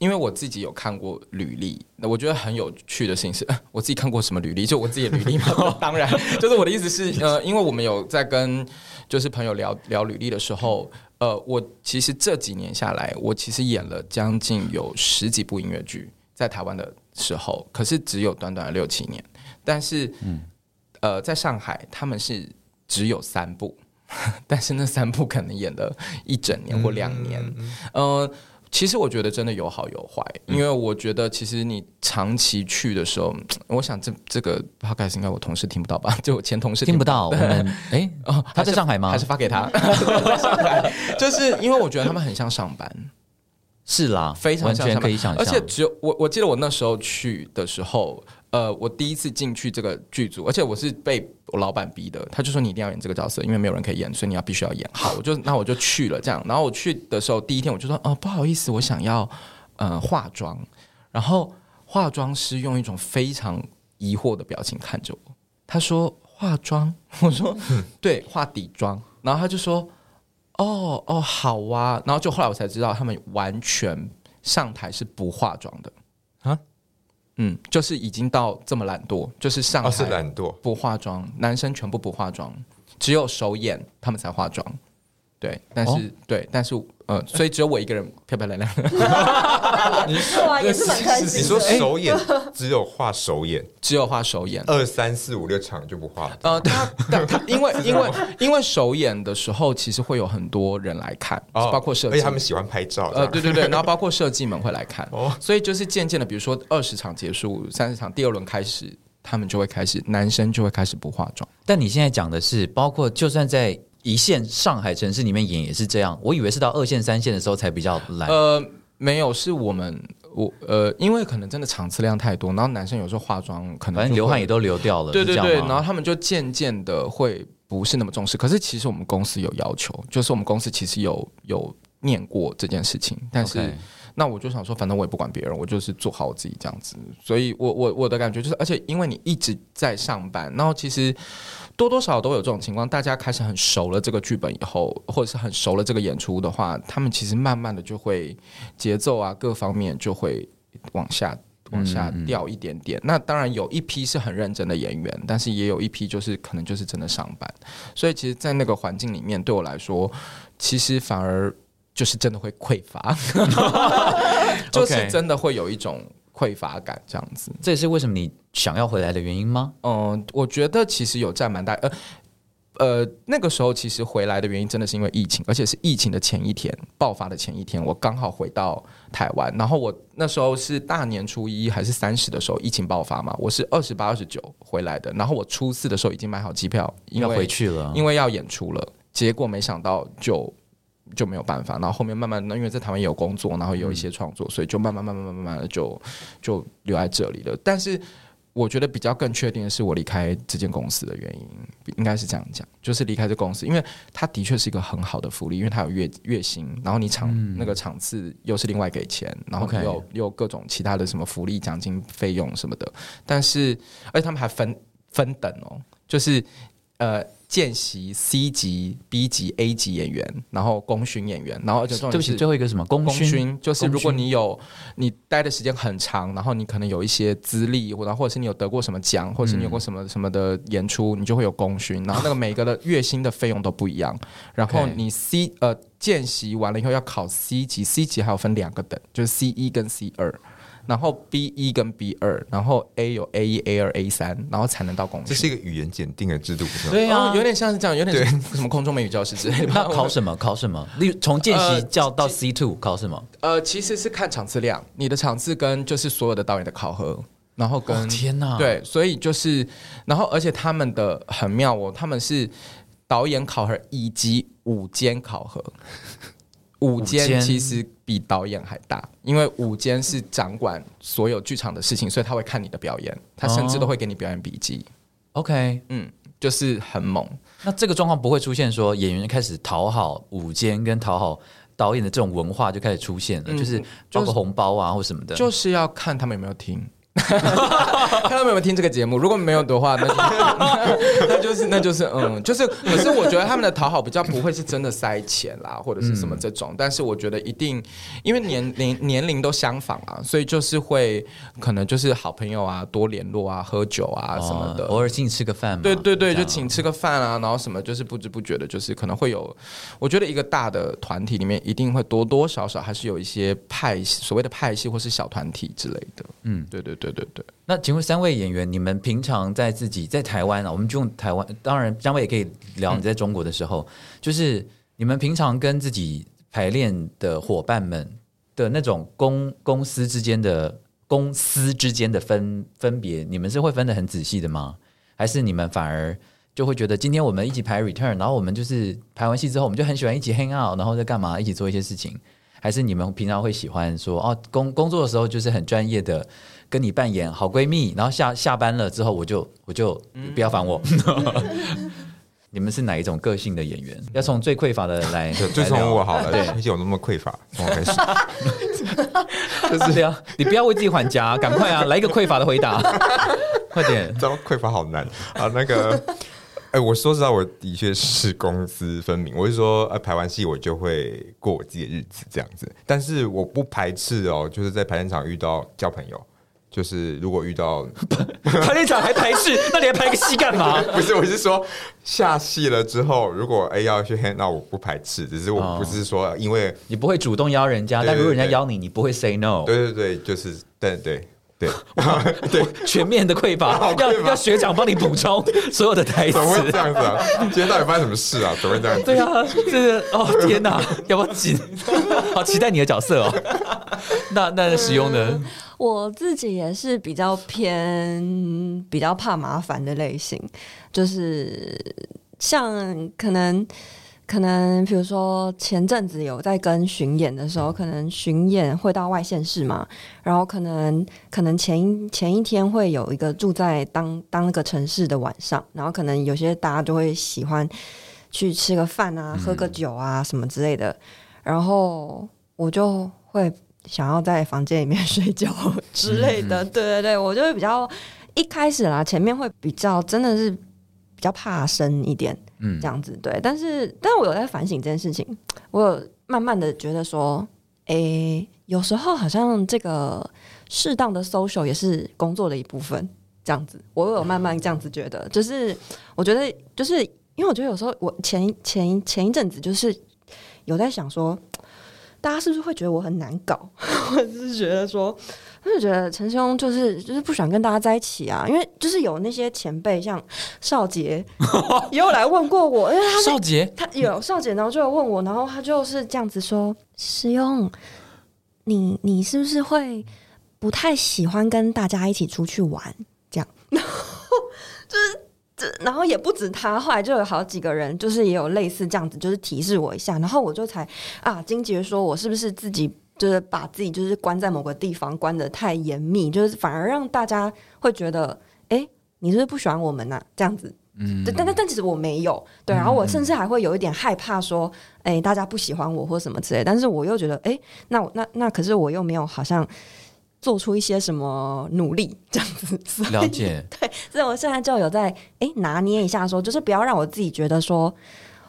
Speaker 3: 因为我自己有看过履历，那我觉得很有趣的事情是，我自己看过什么履历，就我自己的履历嘛。当然，就是我的意思是，呃，因为我们有在跟就是朋友聊聊履历的时候，呃，我其实这几年下来，我其实演了将近有十几部音乐剧，在台湾的时候，可是只有短短的六七年，但是，呃，在上海他们是只有三部。但是那三部可能演了一整年或两年，呃，其实我觉得真的有好有坏，因为我觉得其实你长期去的时候，我想这这个 podcast 应该我同事听不到吧？就我前同事
Speaker 1: 听不到。我们 哎，
Speaker 3: 哦，
Speaker 1: 他在上海吗
Speaker 3: 还是发给他？在上海，就是因为我觉得他们很像上班，
Speaker 1: 是啦，
Speaker 3: 非常
Speaker 1: 完全
Speaker 3: 像上班
Speaker 1: 可以想象，
Speaker 3: 而且只有我，我记得我那时候去的时候，呃，我第一次进去这个剧组，而且我是被我老板逼的，他就说你一定要演这个角色，因为没有人可以演，所以你要必须要演好。我就那我就去了，这样。然后我去的时候，第一天我就说，哦、不好意思，我想要呃化妆。然后化妆师用一种非常疑惑的表情看着我，他说化妆，我说对，化底妆。然后他就说，哦哦，好啊。然后就后来我才知道，他们完全上台是不化妆的
Speaker 4: 啊。
Speaker 3: 嗯，就是已经到这么懒惰，就是上海
Speaker 4: 哦是懒惰，
Speaker 3: 不化妆，男生全部不化妆，只有首演他们才化妆。对，但是、
Speaker 1: 哦。
Speaker 3: 对，但是呃，所以只有我一个人漂漂亮亮。
Speaker 2: 哇，也是蛮开心的。
Speaker 4: 你说首演只有画首演，
Speaker 3: 只有画首演。
Speaker 4: 二三四五六场就不画，
Speaker 3: 呃，他他他，因为因为因为首演的时候，其实会有很多人来看，
Speaker 4: 哦。
Speaker 3: 包括设计，
Speaker 4: 而且他们喜欢拍照，
Speaker 3: 呃，对对对，然后包括设计们会来看，
Speaker 4: 哦。
Speaker 3: 所以就是渐渐的，比如说二十场结束，三十场第二轮开始，他们就会开始，男生就会开始不化妆。
Speaker 1: 但你现在讲的是，包括就算在一线上海城市里面演也是这样。我以为是到二线、三线的时候才比较懒。
Speaker 3: 呃，没有，是我们我呃，因为可能真的场次量太多，然后男生有时候化妆可能
Speaker 1: 反正流汗也都流掉了，
Speaker 3: 对对然后他们就渐渐的会不是那么重视。可是其实我们公司有要求，就是我们公司其实有有念过这件事情，但是那我就想说，反正我也不管别人，我就是做好我自己这样子。所以我我我的感觉就是，而且因为你一直在上班，然后其实多多少少都有这种情况，大家开始很熟了这个剧本以后，或者是很熟了这个演出的话，他们其实慢慢的就会节奏啊各方面就会往下。往下掉一点点，那当然有一批是很认真的演员，但是也有一批就是可能就是真的上班，所以其实，在那个环境里面，对我来说，其实反而就是真的会匮乏，就是真的会有一种匮乏感这样子。
Speaker 1: 这也是为什么你想要回来的原因吗？
Speaker 3: 嗯，我觉得其实有占蛮大，呃呃，那个时候其实回来的原因真的是因为疫情，而且是疫情的前一天爆发的前一天，我刚好回到台湾，然后我那时候是大年初一还是三十的时候疫情爆发嘛，我是二十八、二十九回来的，然后我初四的时候已经买好机票，因
Speaker 1: 要
Speaker 3: 为
Speaker 1: 回去了，
Speaker 3: 因为要演出了，结果没想到就就没有办法，然后后面慢慢的，因为在台湾也有工作，然后也有一些创作，所以就慢慢慢慢慢慢慢的就就留在这里了。但是我觉得比较更确定的是，我离开这间公司的原因，应该是这样讲，就是离开这公司，因为它的确是一个很好的福利，因为它有月月薪，然后你场、那个场次又是另外给钱，然后又有各种其他的什么福利、奖金、费用什么的，但是而且他们还分分等哦，就是呃见习 C 级、B 级、A 级演员，然后功勋演员，然后而且重
Speaker 1: 对不起，最后一个什么功
Speaker 3: 功
Speaker 1: 勋？
Speaker 3: 勋就是如果
Speaker 1: 勋
Speaker 3: 你有你待的时间很长，然后你可能有一些资历，或者或者是你有得过什么奖，或者是你有过什么什么的演出，你就会有功勋。然后那个每个的月薪的费用都不一样。然后
Speaker 1: OK
Speaker 3: 你 C 呃见习完了以后要考 C 级，C 级还有分两个等，就是 C 一跟 C 二。然后 B 一跟 B 二，然后 A 有 A 一、A 二、A 三，然后才能到功勋。
Speaker 4: 这是一个语言检定的制度，不是吗？
Speaker 1: 对啊
Speaker 3: 哦，有点像是这样，有点像什么空中美语教师之类的
Speaker 1: 考什么？考什么？例如从见习
Speaker 3: 呃
Speaker 1: 教到 C two 考什么？
Speaker 3: 呃，其实是看场次量，你的场次跟就是所有的导演的考核，然后跟、
Speaker 1: 哦天哪！，
Speaker 3: 对，所以就是，然后而且他们的很妙哦，他们是导演考核以及午间考核，午
Speaker 1: 午间
Speaker 3: 间其实比导演还大，因为午间是掌管所有剧场的事情，所以他会看你的表演，他甚至都会给你表演笔记
Speaker 1: ，OK，
Speaker 3: 嗯，就是很猛。
Speaker 1: 那这个状况不会出现说演员开始讨好午间跟讨好导演的这种文化就开始出现了，
Speaker 3: 嗯
Speaker 1: 就是包括红包啊或什么的。
Speaker 3: 就是要看他们有没有听。看他们有没有听这个节目，如果没有的话，那就 那就是那就是嗯，就是。可是我觉得他们的讨好比较不会是真的塞钱啦，或者是什么这种。但是我觉得一定，因为年龄年龄都相仿啊，所以就是会可能就是好朋友啊，多联络啊，喝酒啊什么的。
Speaker 1: 哦偶尔请你吃个饭嘛。
Speaker 3: 对对对，就请吃个饭啊，然后什么，就是不知不觉的，就是可能会有，我觉得一个大的团体里面一定会多多少少还是有一些派系，所谓的派系或是小团体之类的。
Speaker 1: 嗯，
Speaker 3: 对对对对对对。
Speaker 1: 那请问三位演员，你们平常在自己在台湾啊，我们就用台湾，当然张伟也可以聊你在中国的时候，就是你们平常跟自己排练的伙伴们的那种公公司之间的公司之间的分分别，你们是会分得很仔细的吗？还是你们反而就会觉得今天我们一起排 return，然后我们就是排完戏之后，我们就很喜欢一起 hang out，然后在干嘛，一起做一些事情？还是你们平常会喜欢说哦，工工作的时候就是很专业的跟你扮演好闺蜜，然后下下班了之后我就我就不要烦我。你们是哪一种个性的演员？要从最匮乏的来，
Speaker 4: 就就从我好了，
Speaker 1: 对
Speaker 4: 毕竟我那么匮乏，从我开始。
Speaker 1: 就是这样，你不要为自己还价，赶快啊，来一个匮乏的回答，快点。
Speaker 4: 这样匮乏好难啊！那个，哎、我说实话，我的确是公私分明。我是说，呃，排完戏我就会过我自己的日子这样子，但是我不排斥哦，就是在排练场遇到交朋友。就是如果遇到，
Speaker 1: 排练场还排斥，那你还排个戏干嘛？
Speaker 4: 不是，我是说下戏了之后，如果哎、要去 hang，那我不排斥，只是我
Speaker 1: 哦
Speaker 4: 不是说因为，
Speaker 1: 你不会主动邀人家，
Speaker 4: 对
Speaker 1: 但如果人家邀你，你不会 say no。
Speaker 4: 对对对，就是对对 对，
Speaker 1: 全面的匮乏，要要学长帮你补充 所有的台
Speaker 4: 怎么会
Speaker 1: 词
Speaker 4: 这。样子啊？今天到底发生什么事啊？怎么会这样子？
Speaker 1: 对啊，这是哦天哪，要不要紧？好期待你的角色哦。那那使用呢？
Speaker 2: 我自己也是比较偏比较怕麻烦的类型，就是像可能可能比如说前阵子有在跟巡演的时候，可能巡演会到外县市嘛，然后可能可能前一前一天会有一个住在当当那个城市的晚上，然后可能有些大家就会喜欢去吃个饭啊，喝个酒啊什么之类的，然后我就会想要在房间里面睡觉 之类的。对对对，我就会比较一开始啦，前面会比较真的是比较怕生一点，
Speaker 1: 嗯
Speaker 2: 这样子对。但是，但是我有在反省这件事情，我有慢慢的觉得说，诶，有时候好像这个适当的 social 也是工作的一部分，这样子，我有慢慢这样子觉得，就是我觉得就是因为我觉得有时候我前前前一阵子就是有在想说。大家是不是会觉得我很难搞，或者是觉得说，就觉得陈兄就是就是不喜欢跟大家在一起啊？因为就是有那些前辈像少杰 也有来问过我，因为他是
Speaker 1: 少杰，
Speaker 2: 他有少杰，然后就有问我，然后他就是这样子说：“师兄，你你是不是会不太喜欢跟大家一起出去玩？”这样，然后就是这，然后也不止他，后来就有好几个人，就是也有类似这样子，就是提示我一下，然后我就才啊，金杰说我是不是自己。就是把自己就是关在某个地方，关的太严密，就是反而让大家会觉得，哎、你是不是不喜欢我们呐、这样子，
Speaker 1: 嗯，
Speaker 2: 但但但其实我没有，对，然后我甚至还会有一点害怕说，哎、大家不喜欢我或什么之类，但是我又觉得，哎、那我那那可是我又没有好像做出一些什么努力。这样子，
Speaker 1: 了解，对
Speaker 2: 所以我现在就有在哎、拿捏一下说，就是不要让我自己觉得说。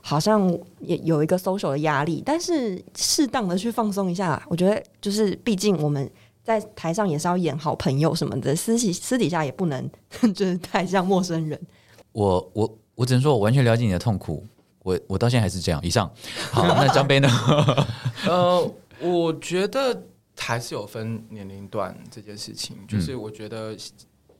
Speaker 2: 好像也有一个 social 的压力，但是适当的去放松一下，我觉得就是，毕竟我们在台上也是要演好朋友什么的，私底私底下也不能 就是太像陌生人。
Speaker 1: 我我我只能说，我完全了解你的痛苦。我我到现在还是这样。以上，好，那张杯呢？
Speaker 3: 呃，我觉得还是有分年龄段这件事情，就是我觉得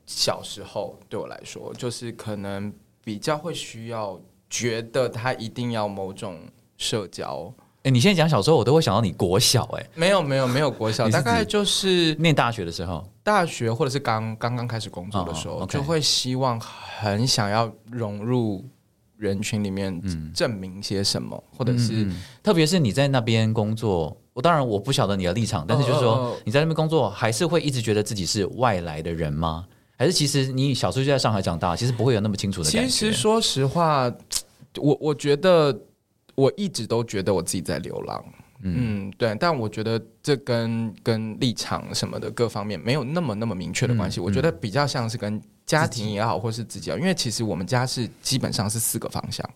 Speaker 3: 小时候对我来说，就是可能比较会需要觉得他一定要某种社交。
Speaker 1: 哎、你现在讲小时候，我都会想到你国小、哎，
Speaker 3: 没有没有没有国小，大概就是
Speaker 1: 念大学的时候，
Speaker 3: 大学或者是刚刚刚开始工作的时候，就会希望很想要融入人群里面证明些什么，或者是、
Speaker 1: 嗯特别是你在那边工作，我当然我不晓得你的立场，但是就是说、你在那边工作，还是会一直觉得自己是外来的人吗？还是其实你小时候就在上海长大，其实不会有那么清楚的感觉？
Speaker 3: 其实说实话，我我觉得我一直都觉得我自己在流浪。嗯对，但我觉得这跟跟立场什么的各方面没有那么那么明确的关系。
Speaker 1: 嗯
Speaker 3: 我觉得比较像是跟家庭也好，或是自己啊，因为其实我们家是基本上是四个方向。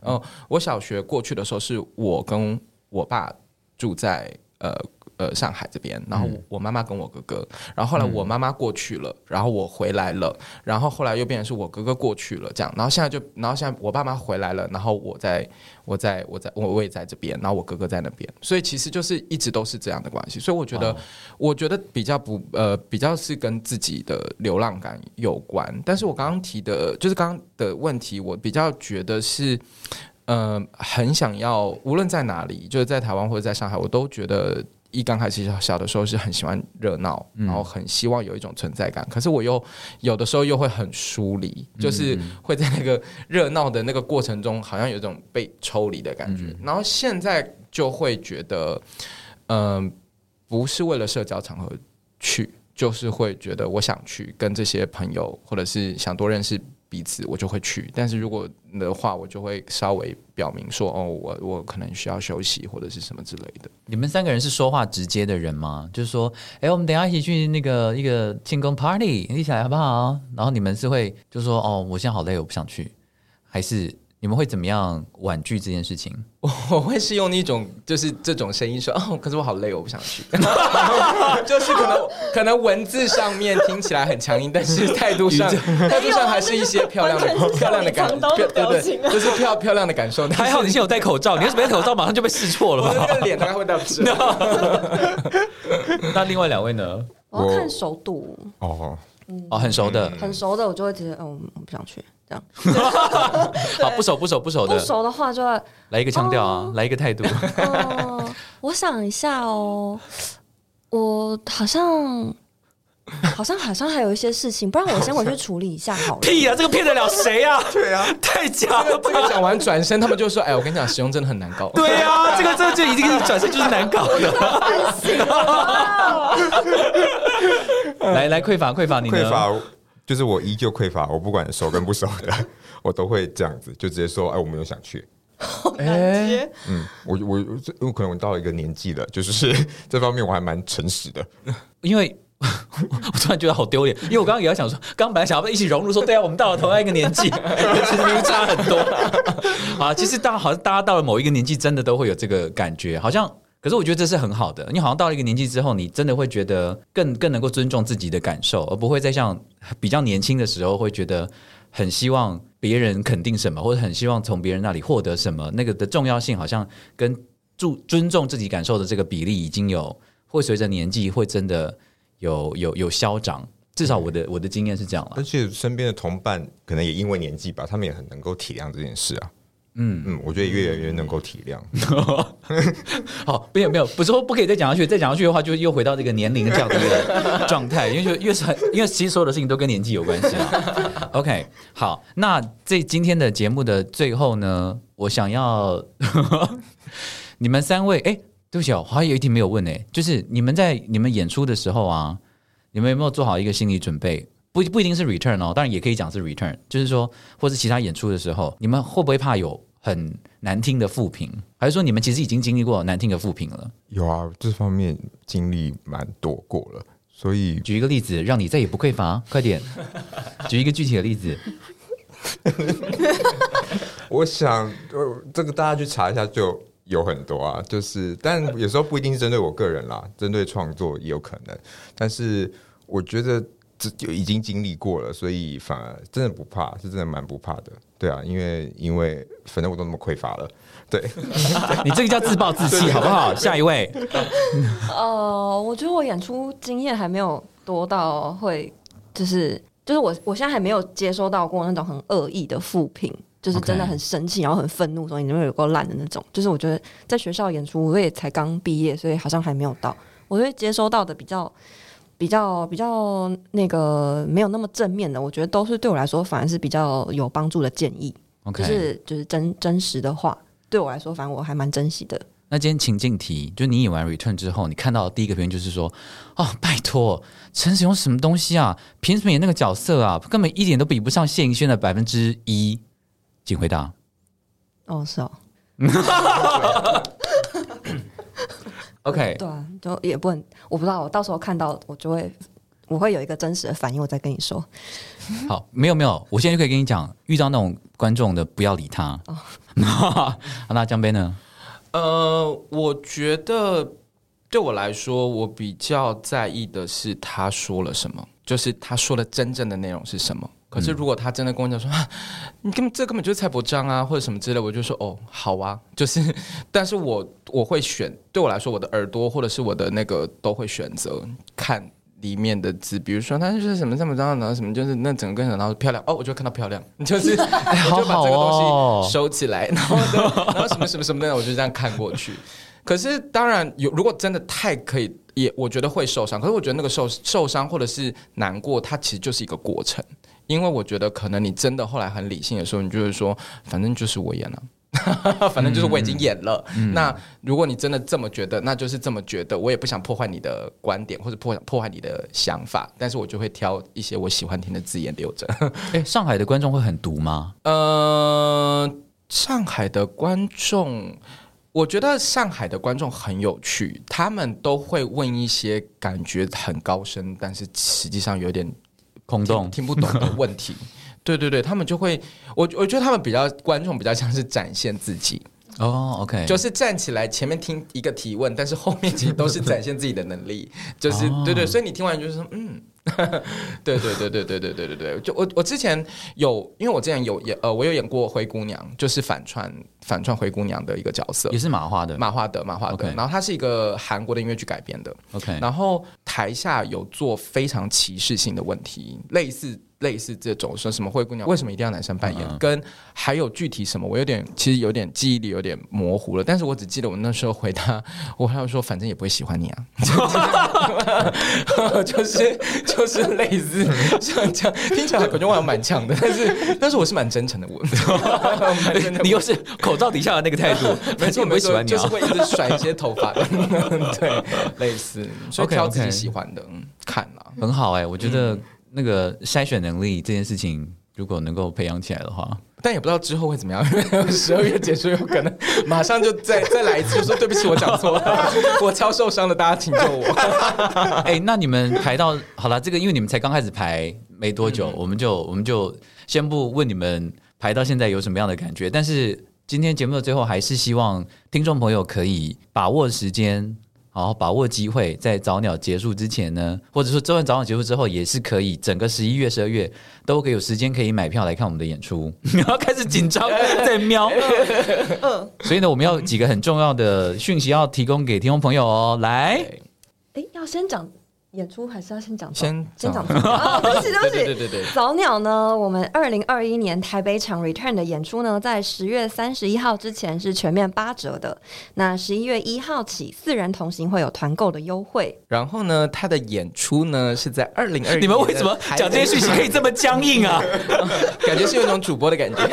Speaker 3: 哦、我小学过去的时候，是我跟我爸住在呃呃上海这边，然后我我妈妈跟我哥哥，然后后来我妈妈过去了，然后我回来了，然后后来又变成是我哥哥过去了，这样，然后现在就，然后现在我爸妈回来了，然后我在我在我在我我也在这边，然后我哥哥在那边，所以其实就是一直都是这样的关系，所以我觉得，我觉得比较不呃比较是跟自己的流浪感有关，但是我刚刚提的，就是刚刚的问题，我比较觉得是。呃，很想要，无论在哪里，就是在台湾或者在上海，我都觉得一刚开始小小的时候是很喜欢热闹，然后很希望有一种存在感。可是我又有的时候又会很疏离，就是会在那个热闹的那个过程中，好像有一种被抽离的感觉。然后现在就会觉得，嗯、不是为了社交场合去，就是会觉得我想去跟这些朋友，或者是想多认识彼此，我就会去。但是如果的话，我就会稍微表明说，哦，我我可能需要休息或者是什么之类的。
Speaker 1: 你们三个人是说话直接的人吗？就是说，哎，我们等下一起去那个一个庆功 party，一起来好不好？然后你们是会就说，哦，我现在好累，我不想去，还是你们会怎么样婉拒这件事情？
Speaker 3: 我会是用一种就是这种声音说，哦，可是我好累，我不想去。就是可能可能文字上面听起来很强硬，但是态度上态度上还是一些漂亮的漂亮的感
Speaker 2: 像你藏刀的
Speaker 3: 对对就是漂漂亮的感受。
Speaker 1: 还好你现在有戴口罩，你要是没戴口罩，马上就被试错了
Speaker 3: 我的
Speaker 1: 吧？
Speaker 3: 那个脸大概会到这。
Speaker 1: 那另外两位呢？
Speaker 2: 我要看熟度，
Speaker 4: 哦，
Speaker 1: 哦，很熟的，
Speaker 2: 很熟的我就会觉得，嗯，我不想去。这样
Speaker 1: 好不熟不熟不熟的，
Speaker 2: 不熟的话就会，
Speaker 1: 来一个腔调啊，来一个态度。
Speaker 2: 哦，我想一下哦，我好像。好像好像还有一些事情，不然我先回去处理一下好了。
Speaker 1: 屁啊！这个骗得了谁啊？
Speaker 4: 对啊，
Speaker 1: 太假了吧
Speaker 3: 这个讲完转身，他们就说：“哎，我跟你讲，使用真的很难搞。”
Speaker 1: 对啊，这个这个就已经是转身就是难搞的。来来，匮乏匮乏，你呢？
Speaker 4: 匮乏就是我依旧匮乏，我不管熟跟不熟的，我都会这样子，就直接说，哎，我没有想去。
Speaker 3: 哎，
Speaker 4: 嗯，我我这我可能我到了一个年纪了，就是这方面我还蛮诚实的。
Speaker 1: 因为我突然觉得好丢脸，因为我刚刚也要想说，刚刚本来想要一起融入，说对啊，我们到了同样一个年纪，其实明明差很多 啊。其实大家好像大家到了某一个年纪，真的都会有这个感觉，好像。可是我觉得这是很好的，你好像到了一个年纪之后，你真的会觉得更更能够尊重自己的感受，而不会再像比较年轻的时候会觉得很希望别人肯定什么，或者很希望从别人那里获得什么，那个的重要性好像跟注尊重自己感受的这个比例已经有会随着年纪会真的有有有消长，至少我的我的经验是这样了
Speaker 4: 而。且身边的同伴可能也因为年纪吧，他们也很能够体谅这件事啊。嗯嗯，我觉得越来越能够体谅。
Speaker 1: 好，没有没有，不是说不可以再讲下去，再讲下去的话，就又回到这个年龄这样的一个状态，因为就越是很，因为其实所有的事情都跟年纪有关系啊。OK，好，那这今天的节目的最后呢，我想要 你们三位，哎、对不起哦，我还有一题没有问呢、就是你们在你们演出的时候啊，你们有没有做好一个心理准备？不不一定是 return 哦，当然也可以讲是 return，就是说，或是其他演出的时候，你们会不会怕有很难听的负评，还是说你们其实已经经历过难听的负评了？
Speaker 4: 有啊，这方面经历蛮多过了，所以
Speaker 1: 举一个例子，让你再也不匮乏，快点，举一个具体的例子。
Speaker 4: 我想，呃，这个大家去查一下就有很多啊，就是，但有时候不一定是针对我个人啦，针对创作也有可能。但是我觉得这就已经经历过了，所以反而真的不怕，是真的蛮不怕的。对啊，因为因为反正我都那么匮乏了，对，
Speaker 1: 你这个叫自暴自弃，好不好？下一位，
Speaker 2: 呃，我觉得我演出经验还没有多到会，就是就是我我现在还没有接收到过那种很恶意的负评，就是真的很生气，然后很愤怒，说你们有够烂的那种。就是我觉得在学校演出，我也才刚毕业，所以好像还没有到。我会接收到的比较比较比较那个没有那么正面的，我觉得都是对我来说反而是比较有帮助的建议。
Speaker 1: OK，
Speaker 2: 就是就是真真实的话，对我来说，反正我还蛮珍惜的。
Speaker 1: 那今天情境题，就你演完 Return 之后，你看到第一个评论就是说，哦，拜托，陈时勇什么东西啊？凭什么演那个角色啊？根本一点都比不上谢盈萱的百分之一。请回答。
Speaker 2: 哦，是哦，
Speaker 1: OK，
Speaker 2: 对啊，就也不能，我不知道，我到时候看到我就会，我会有一个真实的反应，我再跟你说。
Speaker 1: 好，没有没有，我现在就可以跟你讲，遇到那种观众的不要理他。哦 那江杯呢？
Speaker 3: 呃，我觉得对我来说，我比较在意的是他说了什么，就是他说的真正的内容是什么。可是如果他真的跟我讲说，啊、你根本这根本就是蔡伯章啊，或者什么之类，我就说哦，好啊，就是，但是我我会选，对我来说，我的耳朵或者是我的那个都会选择看。里面的字，比如说他就是什么什么章，然后什么就是那整个跟然后漂亮哦，我就看到漂亮，就是 我就把这个东
Speaker 1: 哦
Speaker 3: 西收起来，然后然后什么什么什么的，我就这样看过去。可是当然有，如果真的太可以，也我觉得会受伤。可是我觉得那个受受伤或者是难过，它其实就是一个过程。因为我觉得可能你真的后来很理性的时候，你就会说，反正就是我演了。反正就是我已经演了。那如果你真的这么觉得，那就是这么觉得。我也不想破坏你的观点或者破破坏你的想法，但是我就会挑一些我喜欢听的字眼留着。
Speaker 1: 哎，上海的观众会很毒吗？
Speaker 3: 呃，上海的观众，我觉得上海的观众很有趣，他们都会问一些感觉很高深，但是实际上有点
Speaker 1: 空洞
Speaker 3: 听听不懂的问题。对对对，他们就会，我我觉得他们比较观众比较像是展现自己，
Speaker 1: 哦，OK，
Speaker 3: 就是站起来前面听一个提问，但是后面其实都是展现自己的能力，就是、
Speaker 1: 哦
Speaker 3: 对对，所以你听完就是说嗯。对对对对对对对对对，就我我之前有，因为我之前有演呃，我有演过灰姑娘，就是反串反串灰姑娘的一个角色。
Speaker 1: 也，是马化的。
Speaker 3: 马化的马化
Speaker 1: 的。
Speaker 3: 然后它是一个韩国的音乐剧改编的
Speaker 1: ，OK，
Speaker 3: 然后台下有做非常歧视性的问题，类似类似这种说什么灰姑娘为什么一定要男生扮演，
Speaker 1: 嗯嗯。
Speaker 3: 跟还有具体什么，我有点其实有点记忆力有点模糊了，但是我只记得我那时候回答，我还要说反正也不会喜欢你啊，就是 就是类似像这样，听起来感觉我好像蛮强的，但是但是我是蛮真诚的，我
Speaker 1: 你又是口罩底下的那个态度，
Speaker 3: 没错，
Speaker 1: 我不会喜欢你啊。
Speaker 3: 就是会一直甩一些头发的，对，类似，所以挑自己喜欢的嗯看了。
Speaker 1: 很好哎、我觉得那个筛选能力这件事情，如果能够培养起来的话，
Speaker 3: 但也不知道之后会怎么样，因 为十二月结束有可能 马上就再再来一次，就说对不起，我讲错了，我超受伤的，大家请救我。
Speaker 1: 哎、那你们排到好了，这个因为你们才刚开始排没多久，我们就我们就先不问你们排到现在有什么样的感觉，但是今天节目的最后，还是希望听众朋友可以把握时间。好好把握机会，在早鸟结束之前呢，或者说周晚早鸟结束之后，也是可以整个十一月、十二月都可以有时间可以买票来看我们的演出。你要开始紧张，在瞄。所以呢，我们要几个很重要的讯息要提供给听众朋友哦。来，
Speaker 2: 哎，要先讲演出还是要先讲？
Speaker 3: 先
Speaker 2: 先讲
Speaker 3: 早
Speaker 2: 早哦，对不起，对不起，
Speaker 3: 对对对对对
Speaker 2: 早鸟呢，我们二零二一年台北场 Return 的演出呢，在十月三十一号之前是全面八折的。那十一月一号起，四人同行会有团购的优惠。
Speaker 3: 然后呢，他的演出呢是在二零二，
Speaker 1: 你们为什么讲这些讯息可以这么僵硬啊？
Speaker 3: 感觉是有一种主播的感觉。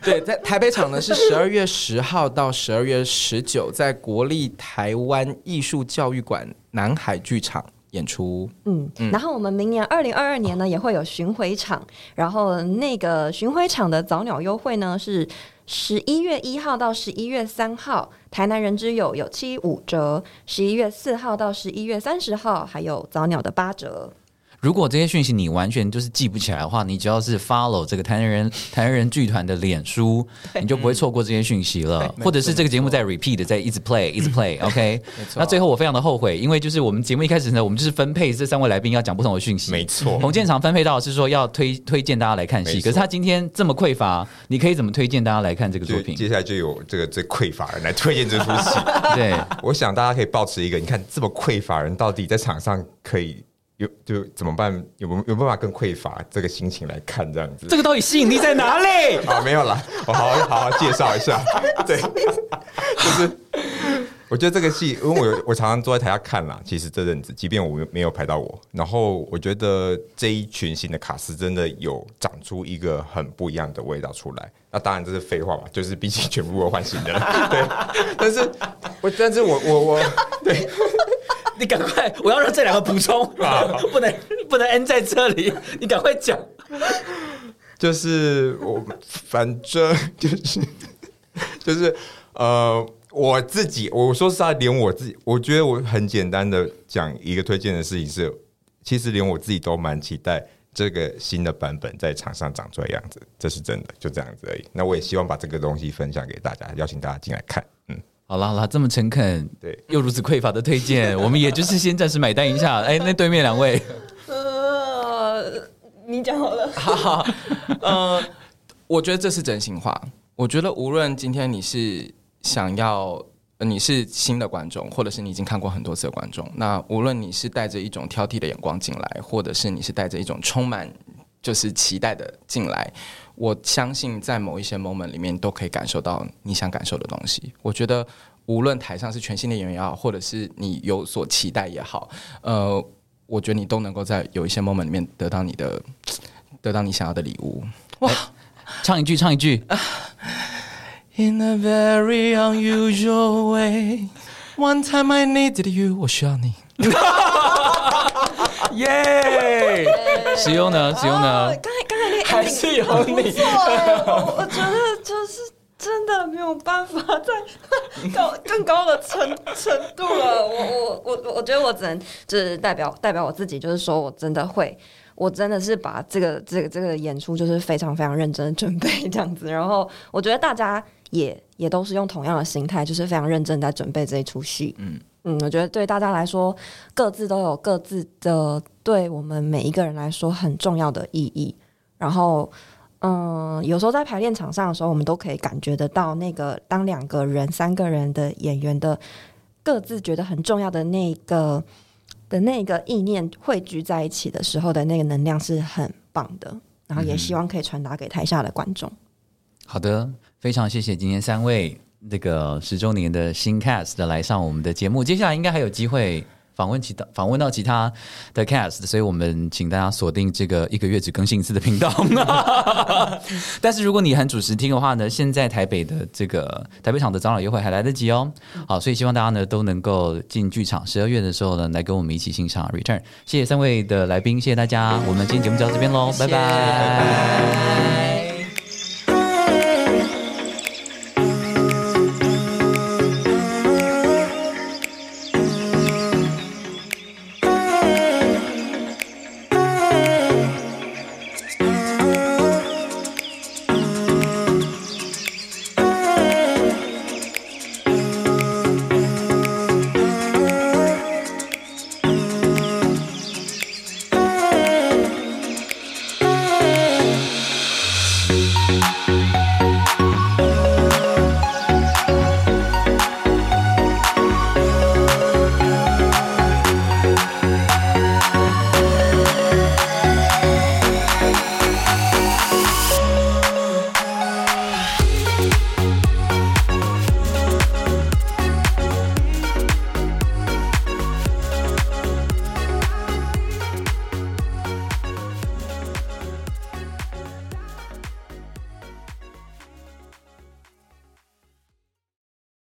Speaker 3: 对，在台北场呢是十二月十号到十二月十九，在国立台湾艺术教育馆南海剧场演出。
Speaker 2: 嗯，然后我们明年二零二二年呢也会有巡回场，然后那个巡回场的早鸟优惠呢是十一月一号到十一月三号，台南人之友有七五折，十一月四号到十一月三十号还有早鸟的八折。
Speaker 1: 如果这些讯息你完全就是记不起来的话，你只要是 follow 这个台南人台南人剧团的脸书，你就不会错过这些讯息了。或者是这个节目在 repeat 在一直 play 一直 play。OK，那最后我非常的后悔，因为就是我们节目一开始呢，我们就是分配这三位来宾要讲不同的讯息。
Speaker 4: 没错
Speaker 1: 洪建长分配到的是说要推推荐大家来看戏，可是他今天这么匮乏，你可以怎么推荐大家来看这个作品？
Speaker 4: 接下来就有这个最匮乏人来推荐这出戏。
Speaker 1: 对，
Speaker 4: 我想大家可以保持一个，你看这么匮乏人到底在场上可以有就怎么办？有没有有办法更匮乏这个心情来看这样子？
Speaker 1: 这个到底吸引力在哪里？
Speaker 4: 啊，没有啦，我好好好好介绍一下。对，就是 我觉得这个戏，因为我我常常坐在台下看啦，其实这阵子，即便我没有排到我，然后我觉得这一群新的卡司真的有长出一个很不一样的味道出来。那当然这是废话嘛，就是毕竟全部都换新的了，对。但是我但是我我我对
Speaker 1: 你赶快，我要让这两个补充，不能不能 end 在这里，你赶快讲。
Speaker 4: 就是我反正就是就是呃。我自己，我说实话，连我自己，我觉得我很简单的讲一个推荐的事情是，其实连我自己都蛮期待这个新的版本在场上长出来样子，这是真的，就这样子而已。那我也希望把这个东西分享给大家，邀请大家进来看。嗯，
Speaker 1: 好了好了，这么诚恳，
Speaker 4: 对，
Speaker 1: 又如此匮乏的推荐，我们也就是先暂时买单一下。哎，那对面两位，
Speaker 2: 呃，你讲好了，
Speaker 3: 哈哈，呃，我觉得这是真心话。我觉得无论今天你是。想要你是新的观众，或者是你已经看过很多次的观众，那无论你是带着一种挑剔的眼光进来，或者是你是带着一种充满就是期待的进来，我相信在某一些 moment 里面都可以感受到你想感受的东西。我觉得无论台上是全新的演员也好，或者是你有所期待也好，呃，我觉得你都能够在有一些 moment 里面得到你的得到你想要的礼物。哇，
Speaker 1: 唱一句，唱一句。
Speaker 3: In a very unusual way, one time I needed you，我需要你。
Speaker 1: 耶！使用呢？使用呢？
Speaker 2: 刚才刚才那
Speaker 3: 还是有你。
Speaker 2: 我我觉得就是真的没有办法再 高更高的程程度了。我我我我觉得我只能就是代表代表我自己，就是说我真的会。我真的是把这个这个这个演出就是非常非常认真的准备这样子，然后我觉得大家也也都是用同样的心态，就是非常认真在准备这一出戏。嗯嗯，我觉得对大家来说，各自都有各自的对我们每一个人来说很重要的意义。然后，嗯，有时候在排练场上的时候，我们都可以感觉得到那个当两个人、三个人的演员的各自觉得很重要的那个。的那个意念汇聚在一起的时候的那个能量是很棒的，然后也希望可以传达给台下的观众。
Speaker 1: 好的，非常谢谢今天三位这个十周年的新 cast 的来上我们的节目，接下来应该还有机会。访问其他访问到其他的 cast，所以我们请大家锁定这个一个月只更新一次的频道。但是如果你很主持听的话呢，现在台北的这个台北场的长老优惠还来得及哦。好，所以希望大家呢都能够进剧场，十二月的时候呢来跟我们一起欣赏 Return。谢谢三位的来宾，谢谢大家，我们今天节目就到这边喽，拜拜。